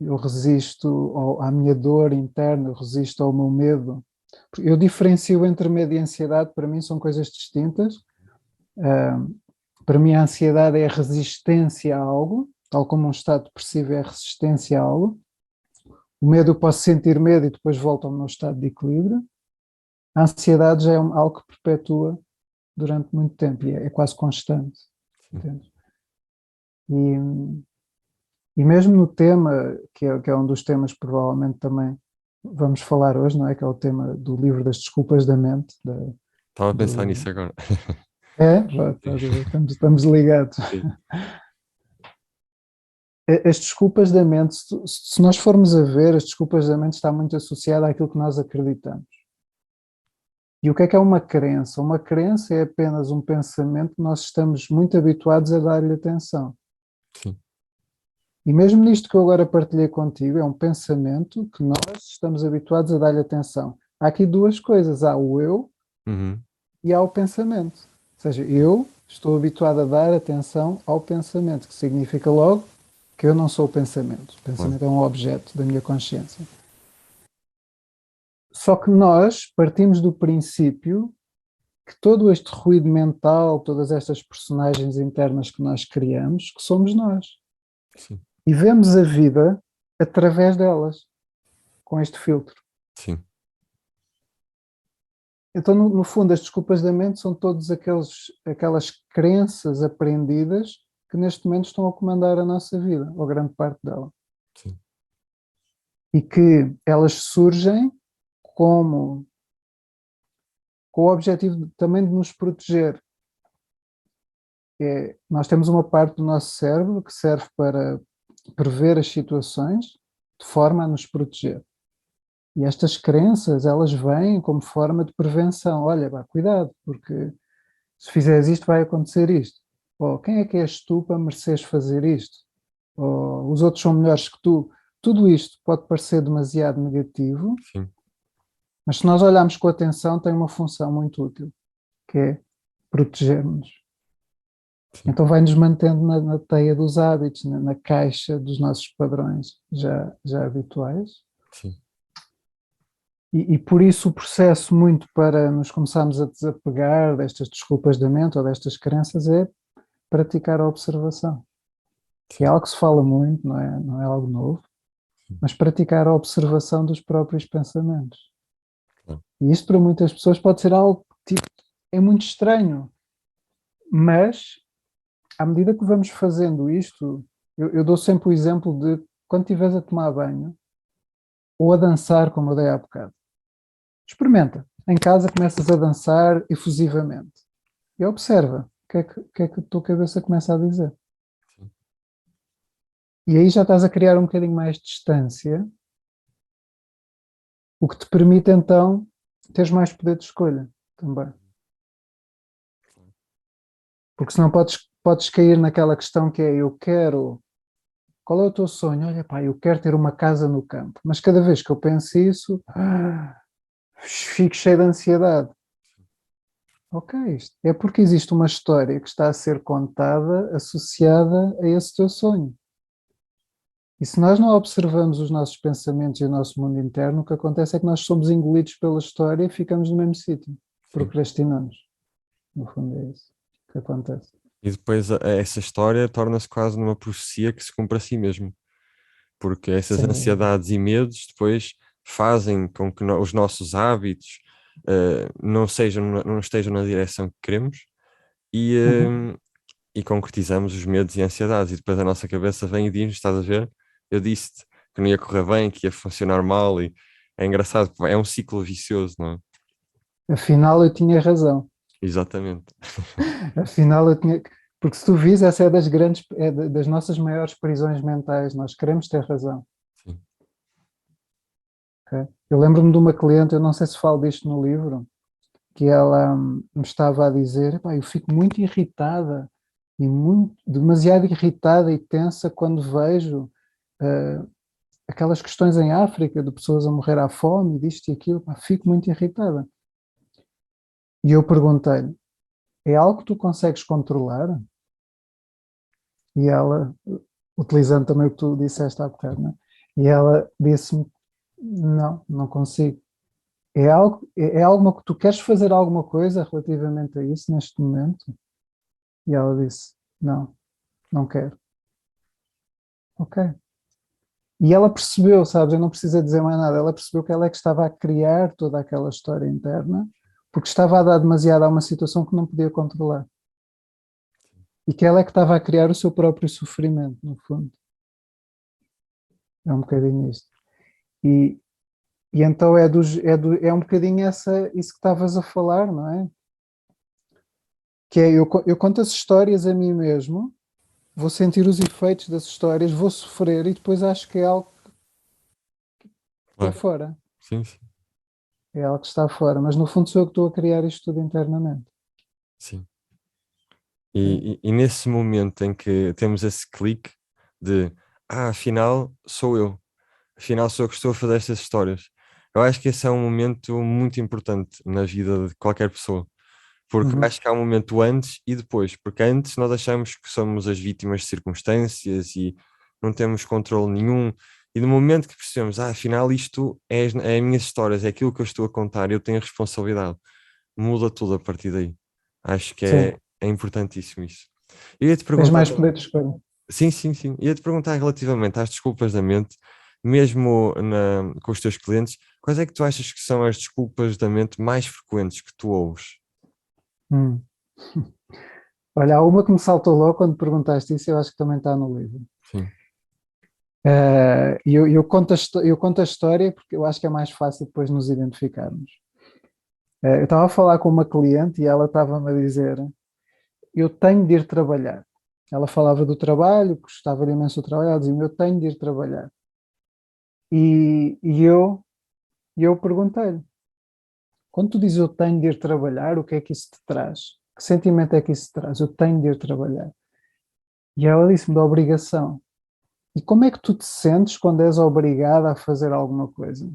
eu resisto ao- à minha dor interna, eu resisto ao meu medo. Eu diferencio entre medo e ansiedade, para mim são coisas distintas. Para mim a ansiedade é a resistência a algo, tal como um estado depressivo é a resistência a algo. O medo eu posso sentir medo e depois volto ao meu estado de equilíbrio. A ansiedade já é algo que perpetua durante muito tempo e é, é quase constante. entende? E, e mesmo no tema, que é, que é um dos temas provavelmente também vamos falar hoje, não é? Que é o tema do livro das desculpas da mente. da- Estava a pensar Do- nisso agora. É, já, ver, estamos, estamos ligados. Sim. As desculpas da mente, se nós formos a ver, as desculpas da mente está muito associada àquilo que nós acreditamos. E o que é que é uma crença? Uma crença é apenas um pensamento que nós estamos muito habituados a dar-lhe atenção. Sim. E mesmo nisto que eu agora partilhei contigo, é um pensamento que nós estamos habituados a dar-lhe atenção. Há aqui duas coisas: há o eu Uhum, e ao pensamento. Ou seja, eu estou habituado a dar atenção ao pensamento, que significa logo que eu não sou o pensamento. O pensamento é um objeto da minha consciência. Só que nós partimos do princípio que todo este ruído mental, todas estas personagens internas que nós criamos, que somos nós. Sim, E vemos a vida através delas, com este filtro. sim, Então, no, no fundo, as desculpas da mente são todas aquelas crenças aprendidas que neste momento estão a comandar a nossa vida, ou grande parte dela. sim. E que elas surgem como com o objetivo também de nos proteger. É, nós temos uma parte do nosso cérebro que serve para prever as situações de forma a nos proteger. E estas crenças, elas vêm como forma de prevenção. Olha, vá, cuidado, porque se fizeres isto vai acontecer isto. Ou quem é que és tu para mereceres fazer isto? Ou os outros são melhores que tu. Tudo isto pode parecer demasiado negativo, Sim, mas se nós olharmos com atenção, tem uma função muito útil, que é proteger-nos. Sim. Então vai-nos mantendo na, na teia dos hábitos, na, na caixa dos nossos padrões já, já habituais. sim, E, e por isso o processo muito para nos começarmos a desapegar destas desculpas da mente ou destas crenças é praticar a observação. Que é algo que se fala muito, não é, não é algo novo, mas praticar a observação dos próprios pensamentos. E isto para muitas pessoas pode ser algo tipo, é muito estranho, mas à medida que vamos fazendo isto Eu, eu dou sempre o exemplo de quando estiveres a tomar banho ou a dançar, como eu dei há bocado. Experimenta. Em casa começas a dançar efusivamente. E observa o que é que, que, é que a tua cabeça começa a dizer. Sim. E aí já estás a criar um bocadinho mais de distância, o que te permite então teres mais poder de escolha também. Porque senão podes, podes cair naquela questão que é eu quero. Qual é o teu sonho? Olha, pá, eu quero ter uma casa no campo. Mas cada vez que eu penso isso, ah, fico cheio de ansiedade. Ok, isto é porque existe uma história que está a ser contada associada a esse teu sonho. E se nós não observamos os nossos pensamentos e o nosso mundo interno, o que acontece é que nós somos engolidos pela história e ficamos no mesmo sítio. Procrastinamos. No fundo é isso que acontece. E depois a- essa história torna-se quase numa profecia que se cumpre a si mesmo. Porque essas Sim. ansiedades e medos depois fazem com que no- os nossos hábitos eh, não, sejam, não estejam na direção que queremos e, Uhum. eh, e concretizamos os medos e ansiedades. E depois a nossa cabeça vem e diz: Estás a ver? Eu disse-te que não ia correr bem, que ia funcionar mal. E é engraçado, é um ciclo vicioso, não é? Afinal, eu tinha razão. Exatamente. Afinal, eu tinha. Porque se tu vis, essa é das grandes, é da- das nossas maiores prisões mentais. Nós queremos ter razão. Sim. ok? Eu lembro-me de uma cliente, eu não sei se falo disto no livro, que ela hum, me estava a dizer: "Epá, eu fico muito irritada e muito, demasiado irritada e tensa quando vejo eh, aquelas questões em África de pessoas a morrer à fome, disto e aquilo, pá, fico muito irritada. E eu perguntei-lhe: é algo que tu consegues controlar? E ela, utilizando também o que tu disseste há bocado, né? e ela disse-me: não, não consigo. É algo, é, é alguma que tu queres fazer alguma coisa relativamente a isso neste momento? E ela disse: não, não quero. Ok. E ela percebeu, sabes? Eu não preciso dizer mais nada. Ela percebeu que ela é que estava a criar toda aquela história interna, porque estava a dar demasiado a uma situação que não podia controlar. E que ela é que estava a criar o seu próprio sofrimento, no fundo. É um bocadinho isto. E, e então é, dos, é, do, é um bocadinho essa, isso que estavas a falar, não é? Que é, eu, eu conto as histórias a mim mesmo, vou sentir os efeitos das histórias, vou sofrer e depois acho que é algo que é Claro. fora. Sim, sim. É algo que está fora, mas no fundo sou eu que estou a criar isto tudo internamente. Sim. E, e, e nesse momento em que temos esse clique de ah, afinal sou eu, afinal sou eu que estou a fazer estas histórias. Eu acho que esse é um momento muito importante na vida de qualquer pessoa, porque Uhum. acho que há um momento antes e depois, porque antes nós achamos que somos as vítimas de circunstâncias e não temos controle nenhum, e no momento que percebemos, ah, afinal isto é as, é as minhas histórias, é aquilo que eu estou a contar, eu tenho a responsabilidade, muda tudo a partir daí. Acho que é, é importantíssimo isso. Eu ia-te Tens perguntar. mais também- poder de escolha. Sim, sim, sim. Ia-te perguntar relativamente às desculpas da mente, mesmo na- com os teus clientes, quais é que tu achas que são as desculpas da mente mais frequentes que tu ouves? Hum. Olha, há uma que me saltou logo quando perguntaste isso, eu acho que também está no livro. Sim. Eh, E eu, eu, conto a, eu conto a história porque eu acho que é mais fácil depois nos identificarmos. Eh, eu estava a falar com uma cliente e ela estava-me a dizer: Eu tenho de ir trabalhar. Ela falava do trabalho, gostava imenso do trabalho, ela dizia: Eu tenho de ir trabalhar. E, e eu, eu perguntei-lhe: Quando tu dizes eu tenho de ir trabalhar, o que é que isso te traz? Que sentimento é que isso te traz? Eu tenho de ir trabalhar. E ela disse-me da obrigação. E como é que tu te sentes quando és obrigada a fazer alguma coisa?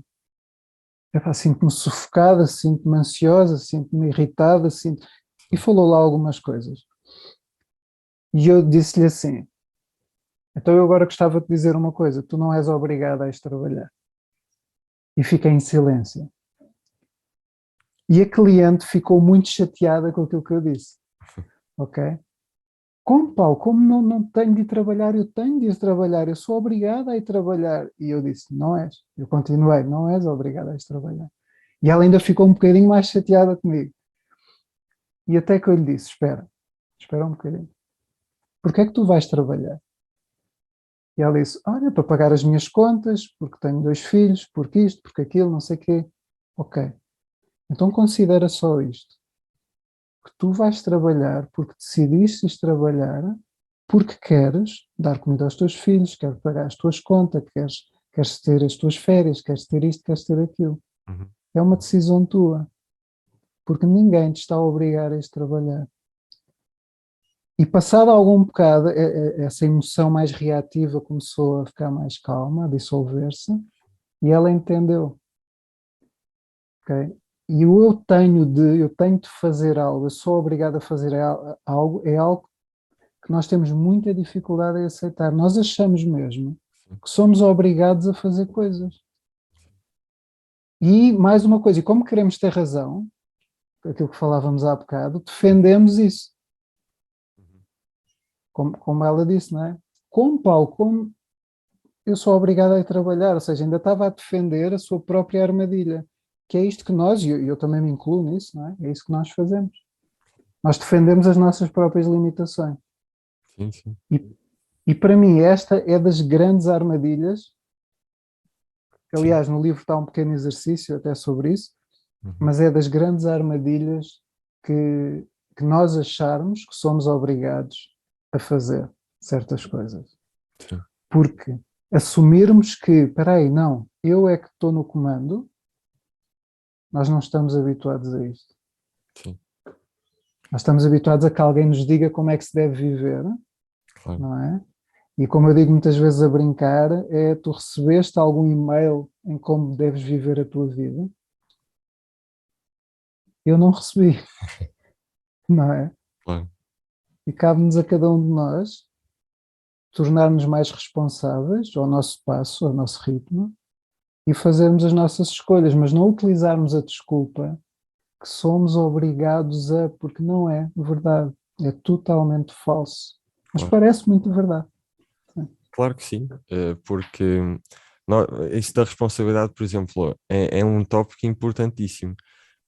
Epá, Sinto-me sufocada, sinto-me ansiosa, sinto-me irritada, sinto... e falou lá algumas coisas. E eu disse-lhe assim: Então eu agora gostava de dizer uma coisa: tu não és obrigada a ir trabalhar. E fiquei em silêncio. E a cliente ficou muito chateada com aquilo que eu disse. Ok? Como, Paulo? Como não, não tenho de trabalhar? Eu tenho de ir trabalhar. Eu sou obrigada a ir trabalhar. E eu disse: Não és. Eu continuei: Não és obrigada a ir trabalhar. E ela ainda ficou um bocadinho mais chateada comigo. E até que eu lhe disse: Espera, espera um bocadinho. Porquê é que tu vais trabalhar? E ela disse: Olha, para pagar as minhas contas, porque tenho dois filhos, porque isto, porque aquilo, não sei o quê. Ok. Então considera só isto. Que tu vais trabalhar porque decidiste trabalhar, porque queres dar comida aos teus filhos, queres pagar as tuas contas, queres, queres ter as tuas férias, queres ter isto, queres ter aquilo. Uhum. É uma decisão tua. Porque ninguém te está a obrigar a este trabalhar. E passado algum bocado, essa emoção mais reativa começou a ficar mais calma, a dissolver-se, e ela entendeu. Okay? E eu tenho de, eu tenho de fazer algo, eu sou obrigado a fazer algo, é algo que nós temos muita dificuldade em aceitar. Nós achamos mesmo que somos obrigados a fazer coisas. E mais uma coisa, e como queremos ter razão, aquilo que falávamos há bocado, defendemos isso como, como ela disse, não é? Como, Paulo, como eu sou obrigado a trabalhar, ou seja, ainda estava a defender a sua própria armadilha, que é isto que nós, e eu, eu também me incluo nisso, não é? É isso que nós fazemos. Nós defendemos as nossas próprias limitações. Sim, sim. E, e para mim esta é das grandes armadilhas, aliás no livro está um pequeno exercício até sobre isso, uhum. mas é das grandes armadilhas que, que nós acharmos que somos obrigados a fazer certas coisas. Sim. Porque assumirmos que, espera aí, não, eu é que estou no comando, nós não estamos habituados a isto. Sim. Nós estamos habituados a que alguém nos diga como é que se deve viver, Claro. não é? E como eu digo muitas vezes a brincar, é tu recebeste algum e-mail em como deves viver a tua vida? Eu não recebi, não é? Claro. E cabe-nos a cada um de nós tornar-nos mais responsáveis ao nosso passo, ao nosso ritmo e fazermos as nossas escolhas, mas não utilizarmos a desculpa que somos obrigados a, porque não é verdade, é totalmente falso. Mas Claro. parece muito verdade. Claro que sim, eh, porque isso da responsabilidade, por exemplo, é, é um tópico importantíssimo,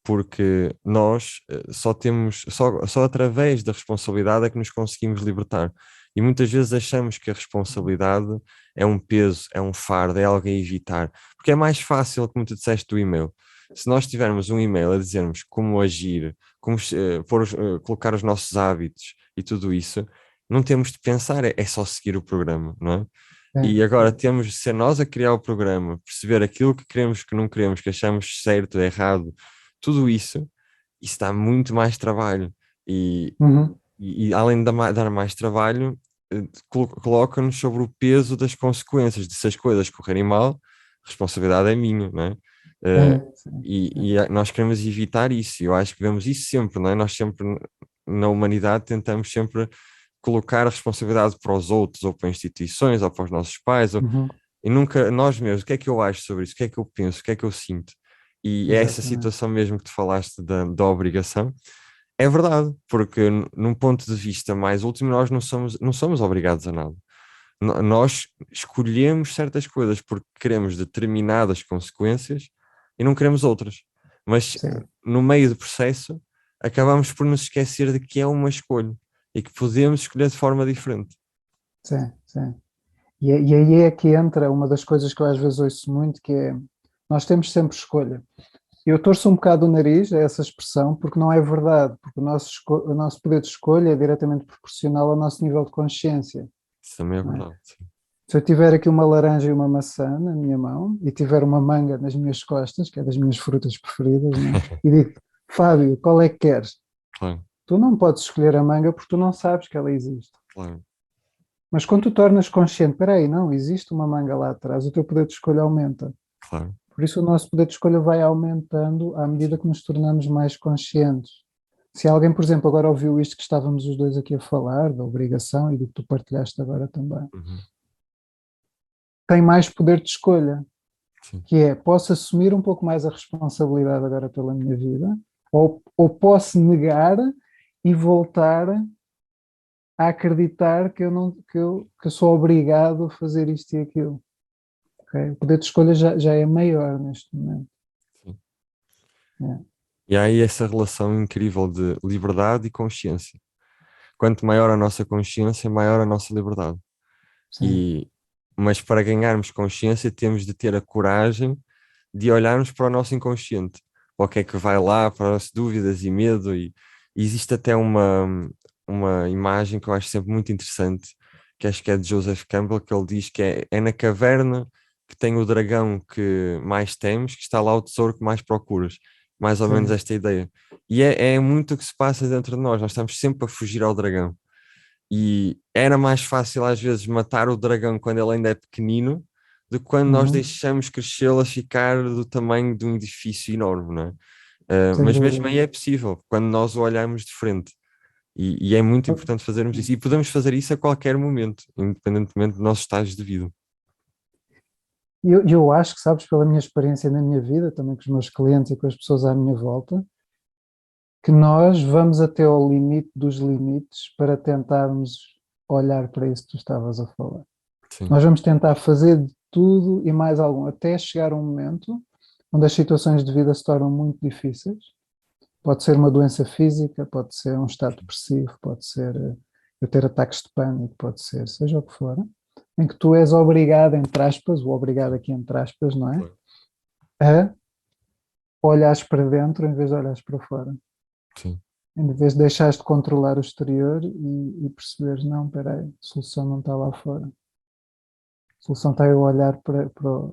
porque nós eh, só temos, só, só através da responsabilidade é que nos conseguimos libertar. E muitas vezes achamos que a responsabilidade é um peso, é um fardo, é algo a evitar, porque é mais fácil, como tu disseste do e-mail. Se nós tivermos um e-mail a dizermos como agir, como pôr os- eh, colocar os nossos hábitos e tudo isso, não temos de pensar, é, é só seguir o programa, não é? É. E agora temos de ser nós a criar o programa, perceber aquilo que queremos, que não queremos, que achamos certo, errado, tudo isso, isso dá muito mais trabalho. E, Uhum. e, e além de dar mais trabalho, eh, colo- coloca-nos sobre o peso das consequências, de se as coisas correrem mal, a responsabilidade é minha, não é? Eh, É, sim. e, e nós queremos evitar isso, eu acho que vemos isso sempre, não é? Nós sempre, na humanidade, tentamos sempre colocar a responsabilidade para os outros, ou para instituições, ou para os nossos pais, ou- Uhum. e nunca nós mesmos, o que é que eu acho sobre isso, o que é que eu penso, o que é que eu sinto? E é essa situação mesmo que tu falaste da, da obrigação, é verdade, porque num ponto de vista mais último, nós não somos, não somos obrigados a nada. Nós escolhemos certas coisas porque queremos determinadas consequências e não queremos outras. Mas Sim. no meio do processo, acabamos por nos esquecer de que é uma escolha e que podemos escolher de forma diferente. Sim, sim. E, e aí é que entra uma das coisas que eu às vezes ouço muito, que é nós temos sempre escolha. Eu torço um bocado o nariz a essa expressão, porque não é verdade, porque o nosso, o nosso poder de escolha é diretamente proporcional ao nosso nível de consciência. Isso também é é? verdade. sim. Se eu tiver aqui uma laranja e uma maçã na minha mão e tiver uma manga nas minhas costas, que é das minhas frutas preferidas, é? e digo, Fábio, qual é que queres? Claro, Tu não podes escolher a manga porque tu não sabes que ela existe. claro. Mas quando tu tornas consciente, espera aí, não, existe uma manga lá atrás, o teu poder de escolha aumenta. Claro, Por isso o nosso poder de escolha vai aumentando à medida que nos tornamos mais conscientes. Se alguém, por exemplo, agora ouviu isto que estávamos os dois aqui a falar, da obrigação e do que tu partilhaste agora também, uhum, tem mais poder de escolha, sim, que é, posso assumir um pouco mais a responsabilidade agora pela minha vida, ou, ou posso negar e voltar a acreditar que eu, não, que eu, que eu sou obrigado a fazer isto e aquilo. Ok? O poder de escolha já, já é maior neste momento. E há aí essa relação incrível de liberdade e consciência. Quanto maior a nossa consciência, maior a nossa liberdade. Sim. E, mas para ganharmos consciência temos de ter a coragem de olharmos para o nosso inconsciente, para o que é que vai lá, para as dúvidas e medo, e, e existe até uma, uma imagem que eu acho sempre muito interessante, que acho que é de Joseph Campbell, que ele diz que é, é na caverna que tem o dragão que mais temos, que está lá o tesouro que mais procuras. Mais ou Sim. menos esta ideia. E é, é muito o que se passa dentro de nós, nós estamos sempre a fugir ao dragão. E era mais fácil às vezes matar o dragão quando ele ainda é pequenino do que quando nós Uhum. deixamos crescê-lo a ficar do tamanho de um edifício enorme, não é? Uh, mas mesmo aí é possível, quando nós o olharmos de frente. E, e é muito importante fazermos isso. E podemos fazer isso a qualquer momento, independentemente dos nossos estágios de vida. E eu, eu acho que, sabes, pela minha experiência na minha vida, também com os meus clientes e com as pessoas à minha volta, que nós vamos até ao limite dos limites para tentarmos olhar para isso que tu estavas a falar. Sim, Nós vamos tentar fazer de tudo e mais algum, até chegar um momento onde as situações de vida se tornam muito difíceis. Pode ser uma doença física, pode ser um estado depressivo, pode ser eh, eu ter ataques de pânico, pode ser seja o que for, em que tu és obrigado, entre aspas, o obrigado aqui entre aspas, não é? A olhares para dentro em vez de olhares para fora. sim, Em vez de deixares de controlar o exterior e, e perceberes, não, espera aí, a solução não está lá fora. A solução está eu olhar para, para,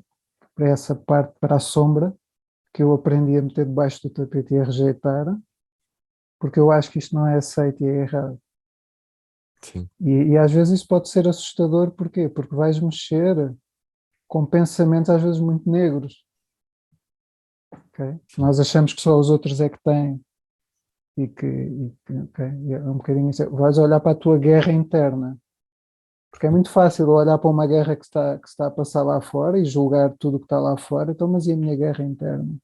para essa parte, para a sombra, que eu aprendi a meter debaixo do tapete e a rejeitar, porque eu acho que isto não é aceito e é errado. E, e às vezes isso pode ser assustador, porquê? Porque vais mexer com pensamentos às vezes muito negros. ok? Nós achamos que só os outros é que têm. E que, e que, ok, é um bocadinho isso. Vais olhar para a tua guerra interna. Porque é muito fácil olhar para uma guerra que está, que está a passar lá fora e julgar tudo o que está lá fora. Então, mas e a minha guerra interna?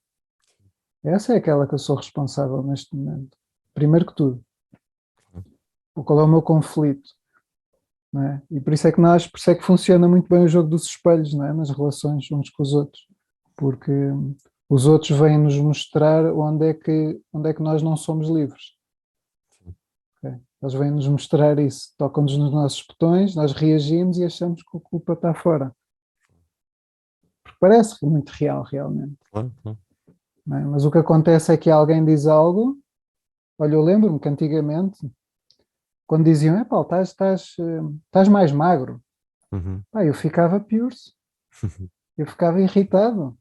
Essa é aquela que eu sou responsável neste momento. Primeiro que tudo. Qual é o meu conflito? é? E por isso é que nós, por isso é que funciona muito bem o jogo dos espelhos, é? Nas relações uns com os outros, porque hum, os outros vêm nos mostrar onde é que onde é que nós não somos livres. Ok? Eles vêm nos mostrar isso, tocam-nos nos nossos botões, nós reagimos e achamos que a culpa está fora. Porque parece muito real, realmente. claro, claro. não é? Mas o que acontece é que alguém diz algo. Olha, eu lembro-me que antigamente, quando diziam, é pá, estás, estás, eh, estás mais magro, Uhum. pá, eu ficava pior. Eu ficava irritado.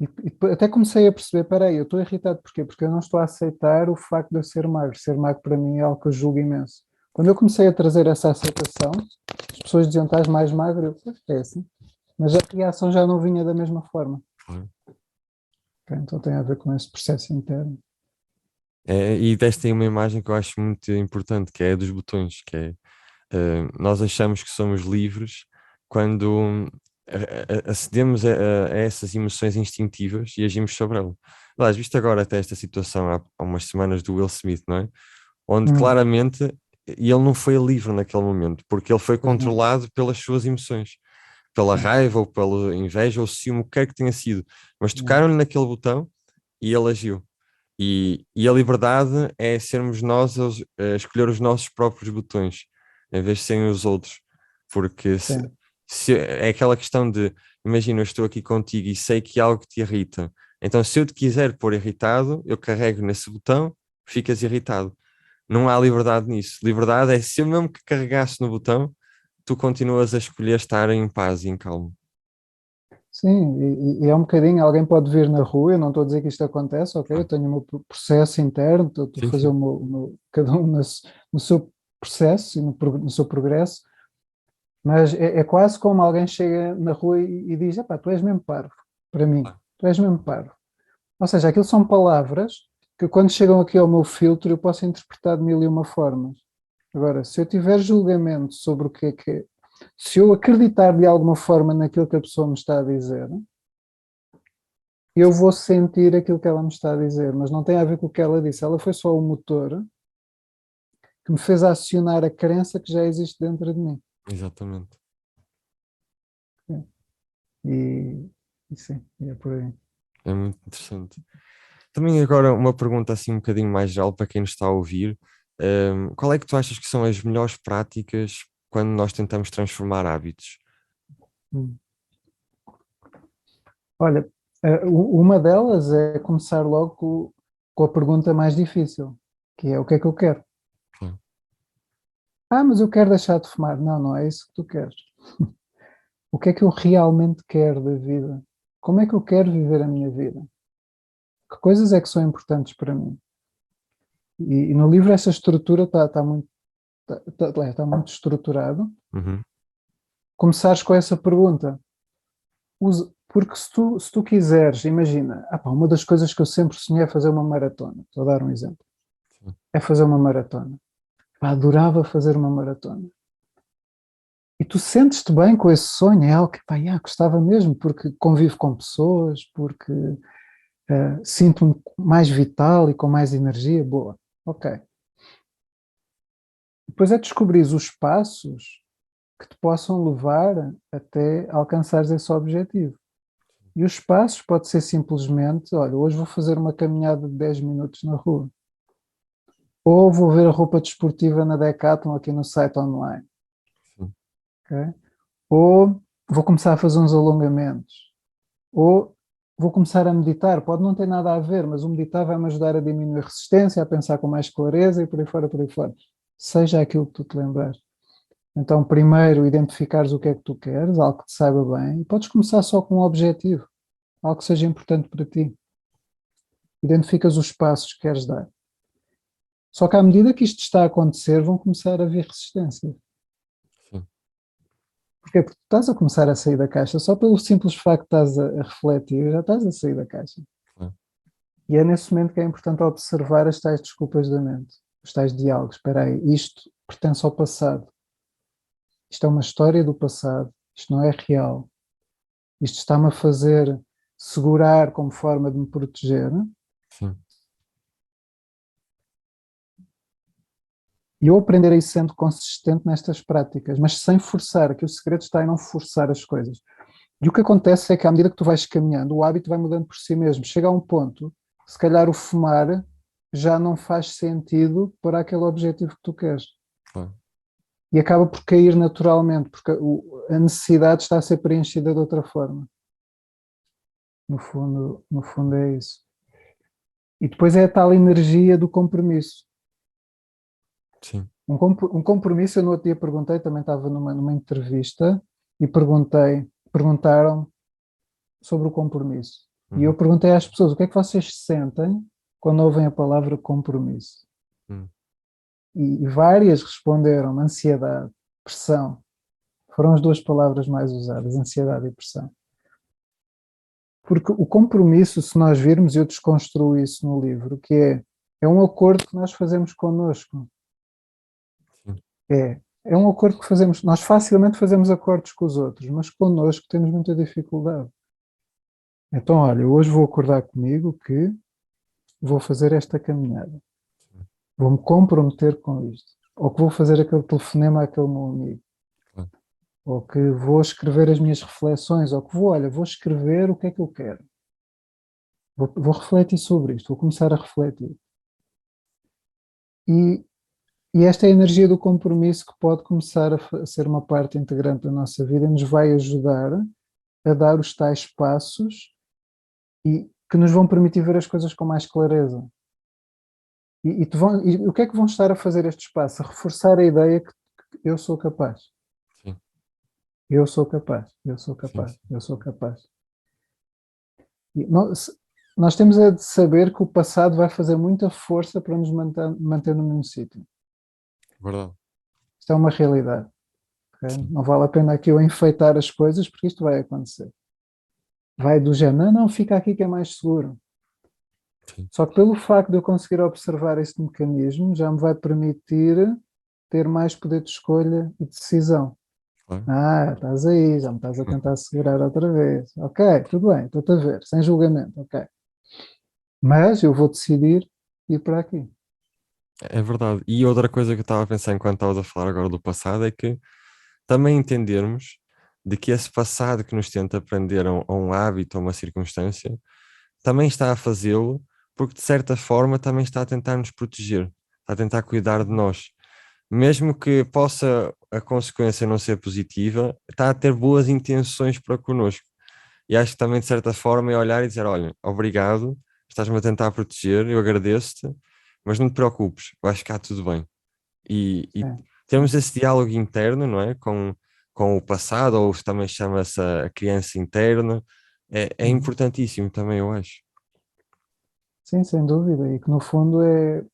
E, e até comecei a perceber, peraí, eu estou irritado porquê? Porque eu não estou a aceitar o facto de eu ser magro. Ser magro para mim é algo que eu julgo imenso. Quando eu comecei a trazer essa aceitação, as pessoas diziam, estás mais magro, eu, "Pois, é assim. Mas a reação já não vinha da mesma forma. Ok, Então tem a ver com esse processo interno. É, e desta aí uma imagem que eu acho muito importante, que é a dos botões, que é eh, nós achamos que somos livres quando a- acedemos a, a- essas emoções instintivas e agimos sobre elas. Aliás, visto agora até esta situação há, há umas semanas do Will Smith, não é? Onde Hum. claramente ele não foi livre naquele momento, porque ele foi não. controlado pelas suas emoções, pela raiva ou pela inveja ou ciúme, o que quer que tenha sido. Mas Hum. tocaram-lhe naquele botão e ele agiu. E, e a liberdade é sermos nós a, a escolher os nossos próprios botões, em vez de serem os outros. Porque se, se- é aquela questão de, imagina, eu estou aqui contigo e sei que algo te irrita. Então, se eu te quiser pôr irritado, eu carrego nesse botão, ficas irritado. Não há liberdade nisso. Liberdade é se eu mesmo que carregasse no botão, tu continuas a escolher estar em paz e em calma. Sim, e, e é um bocadinho, alguém pode vir na rua, eu não estou a dizer que isto acontece, ok? Eu tenho o meu pro- processo interno, estou a fazer o meu, o meu- cada um no, no seu processo e no, no seu progresso, mas é, é quase como alguém chega na rua e, e diz, epá, tu és mesmo parvo, para mim, tu és mesmo parvo. Ou seja, aquilo são palavras que quando chegam aqui ao meu filtro eu posso interpretar de mil e uma formas. Agora, se eu tiver julgamento sobre o que é que é, se eu acreditar de alguma forma naquilo que a pessoa me está a dizer, eu vou sentir aquilo que ela me está a dizer, mas não tem a ver com o que ela disse. Ela foi só o motor que me fez acionar a crença que já existe dentro de mim. Exatamente. E, e sim, é por aí. É muito interessante. Também agora uma pergunta assim um bocadinho mais geral para quem nos está a ouvir. Ahm, qual é que tu achas que são as melhores práticas quando nós tentamos transformar hábitos? Hum. Olha, eh, uma delas é começar logo com, a pergunta mais difícil, que é o que é que eu quero? Claro. Ah, mas eu quero deixar de fumar. Não, não é isso que tu queres. O que é que eu realmente quero da vida? Como é que eu quero viver a minha vida? Que coisas é que são importantes para mim? E, e no livro essa estrutura está tá muito, tá, tá- tá muito estruturado. Uhum. Começares com essa pergunta. Porque se tu, se tu quiseres, imagina, ah pá, uma das coisas que eu sempre sonhei é fazer uma maratona. Estou a dar um exemplo. Sim. É fazer uma maratona. Pá, adorava fazer uma maratona. E tu sentes-te bem com esse sonho, é algo que pá, yeah, gostava mesmo, porque convivo com pessoas, porque eh, sinto-me mais vital e com mais energia. Boa, ok. Depois é descobrir os passos que te possam levar até alcançares esse objetivo. E os passos pode ser simplesmente, olha, hoje vou fazer uma caminhada de 10 minutos na rua. Ou vou ver a roupa desportiva na Decathlon aqui no site online. Sim. ok? Ou vou começar a fazer uns alongamentos. Ou vou começar a meditar. Pode não ter nada a ver, mas o meditar vai-me ajudar a diminuir a resistência, a pensar com mais clareza e por aí fora, por aí fora. Seja aquilo que tu te lembras. Então, primeiro, identificares o que é que tu queres, algo que te saiba bem, e podes começar só com um objetivo, algo que seja importante para ti. Identificas os passos que queres dar. Só que à medida que isto está a acontecer, vão começar a haver resistências. Sim. Porquê? Porque tu estás a começar a sair da caixa, só pelo simples facto de estás a, refletir, já estás a sair da caixa. Claro. E é nesse momento que é importante observar as tais desculpas da mente, os tais diálogos. Espera aí, isto pertence ao passado. Isto é uma história do passado, isto não é real. Isto está-me a fazer segurar como forma de me proteger. Sim. E eu aprender a ir sendo consistente nestas práticas, mas sem forçar, que o segredo está em não forçar as coisas. E o que acontece é que à medida que tu vais caminhando, o hábito vai mudando por si mesmo. Chega a um ponto, se calhar o fumar já não faz sentido para aquele objetivo que tu queres. Claro. E acaba por cair naturalmente, porque a necessidade está a ser preenchida de outra forma. No fundo, no fundo é isso. E depois é a tal energia do compromisso. Sim. Um, compro- um compromisso, eu no outro dia perguntei, também estava numa, numa entrevista, e perguntei, perguntaram sobre o compromisso. E eu Uhum. perguntei às pessoas, o que é que vocês sentem quando ouvem a palavra compromisso? Hum. E, e várias responderam ansiedade, pressão. Foram as duas palavras mais usadas, ansiedade e pressão. Porque o compromisso, se nós virmos, e eu desconstruo isso no livro, que é, é um acordo que nós fazemos connosco. Sim. É, é um acordo que fazemos, nós facilmente fazemos acordos com os outros, mas connosco temos muita dificuldade. Então, olha, hoje vou acordar comigo que vou fazer esta caminhada. Vou-me comprometer com isto. Ou que vou fazer aquele telefonema àquele meu amigo. Claro. Ou que vou escrever as minhas reflexões. Ou que vou, olha, vou escrever o que é que eu quero. Vou, vou refletir sobre isto. Vou começar a refletir. E, e esta é a energia do compromisso que pode começar a ser uma parte integrante da nossa vida e nos vai ajudar a dar os tais passos e que nos vão permitir ver as coisas com mais clareza. E, e vão- e o que é que vão estar a fazer estes passos? A reforçar a ideia que, que eu sou capaz. Sim. Eu sou capaz, eu sou capaz, sim. eu sou capaz. E nós, nós temos é de saber que o passado vai fazer muita força para nos manter, manter no mesmo sítio. Verdade. Isto é uma realidade. ok? Sim. Não vale a pena aqui eu enfeitar as coisas porque isto vai acontecer. Vai do género, não, não, fica aqui que é mais seguro. Sim. Só que pelo facto de eu conseguir observar este mecanismo, já me vai permitir ter mais poder de escolha e de decisão. Claro. Ah, estás aí, já me estás a tentar segurar outra vez. Ok, tudo bem, estou-te a ver, sem julgamento, ok. Mas eu vou decidir ir para aqui. É verdade. E outra coisa que eu estava a pensar enquanto estavas a falar agora do passado é que também entendermos de que esse passado que nos tenta prender a um, hábito, a uma circunstância, também está a fazê-lo porque de certa forma também está a tentar nos proteger, está a tentar cuidar de nós. mesmo que possa a consequência não ser positiva, está a ter boas intenções para connosco. E acho que também, de certa forma, é olhar e dizer: Olha, obrigado, estás-me a tentar proteger, eu agradeço-te, mas não te preocupes, vai ficar tudo bem. E, e É. temos esse diálogo interno, não é? Com, com o passado, ou também chama-se a criança interna, é, é Uhum. importantíssimo também, eu acho. Sim, sem dúvida. E que no fundo é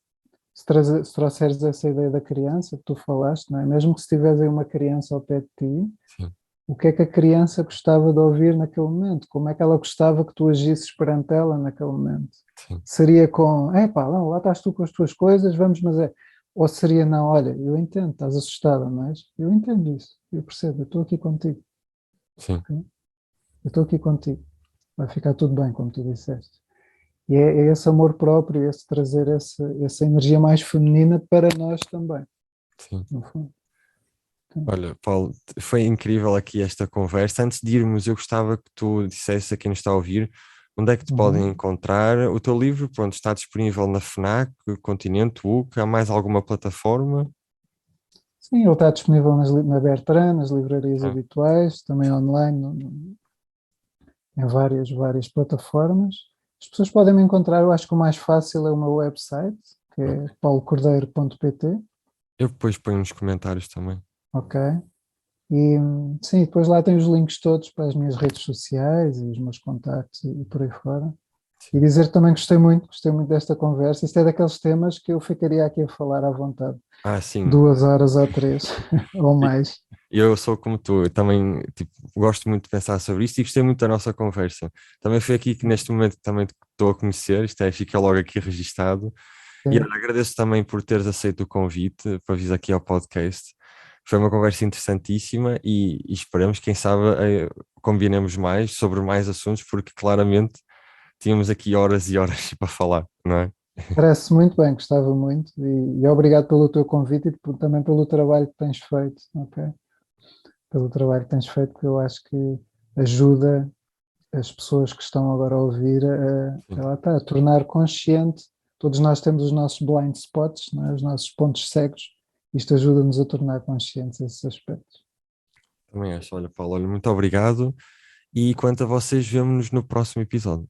se, traze- se trouxeres essa ideia da criança que tu falaste, não é? Mesmo que se tivesse aí uma criança ao pé de ti, Sim. o que é que a criança gostava de ouvir naquele momento? Como é que ela gostava que tu agisses perante ela naquele momento? Sim. Seria com, é pá, lá, lá estás tu com as tuas coisas, vamos, mas é. Ou seria, não, olha, eu entendo, estás assustada, mas eu entendo isso, eu percebo, eu estou aqui contigo, Sim, eu estou aqui contigo, vai ficar tudo bem, como tu disseste. E é, é esse amor próprio, esse trazer essa, essa energia mais feminina para nós também, sim. no fundo. Olha, Paulo, foi incrível aqui esta conversa. Antes de irmos, eu gostava que tu dissesse a quem nos está a ouvir onde é que te Uhum. podem encontrar. O teu livro, pronto, está disponível na FNAC, Continente, UC, há mais alguma plataforma? Sim, ele está disponível nas, na Bertrand, nas livrarias Ah. habituais, também online, no- no- em várias, várias plataformas. As pessoas podem me encontrar, eu acho que o mais fácil é o meu website, que é paulocordeiro.pt, Eu depois ponho nos comentários também. ok? E sim, depois lá tem os links todos para as minhas redes sociais e os meus contactos e, e por aí fora. E dizer que também gostei muito, gostei muito desta conversa. Isto é daqueles temas que eu ficaria aqui a falar à vontade, Ah, sim. duas horas ou três, ou mais. Eu sou como tu, eu também tipo, gosto muito de pensar sobre isto e gostei muito da nossa conversa. Também foi aqui que neste momento também estou a conhecer, isto é, fica logo aqui registado. E Sim. olha, agradeço também por teres aceito o convite para vir aqui ao podcast. Foi uma conversa interessantíssima e, e esperamos, quem sabe, eh, combinemos mais sobre mais assuntos, porque claramente tínhamos aqui horas e horas para falar, não é? Parece muito bem, gostava muito e, e obrigado pelo teu convite e também pelo trabalho que tens feito, ok? Pelo trabalho que tens feito, que eu acho que ajuda as pessoas que estão agora a ouvir a, a, está, a tornar consciente. Todos nós temos os nossos blind spots, é? os nossos pontos cegos. Isto ajuda-nos a tornar conscientes esses aspectos. Também acho. Olha, Paulo, olha, muito obrigado. E quanto a vocês, vemo-nos no próximo episódio.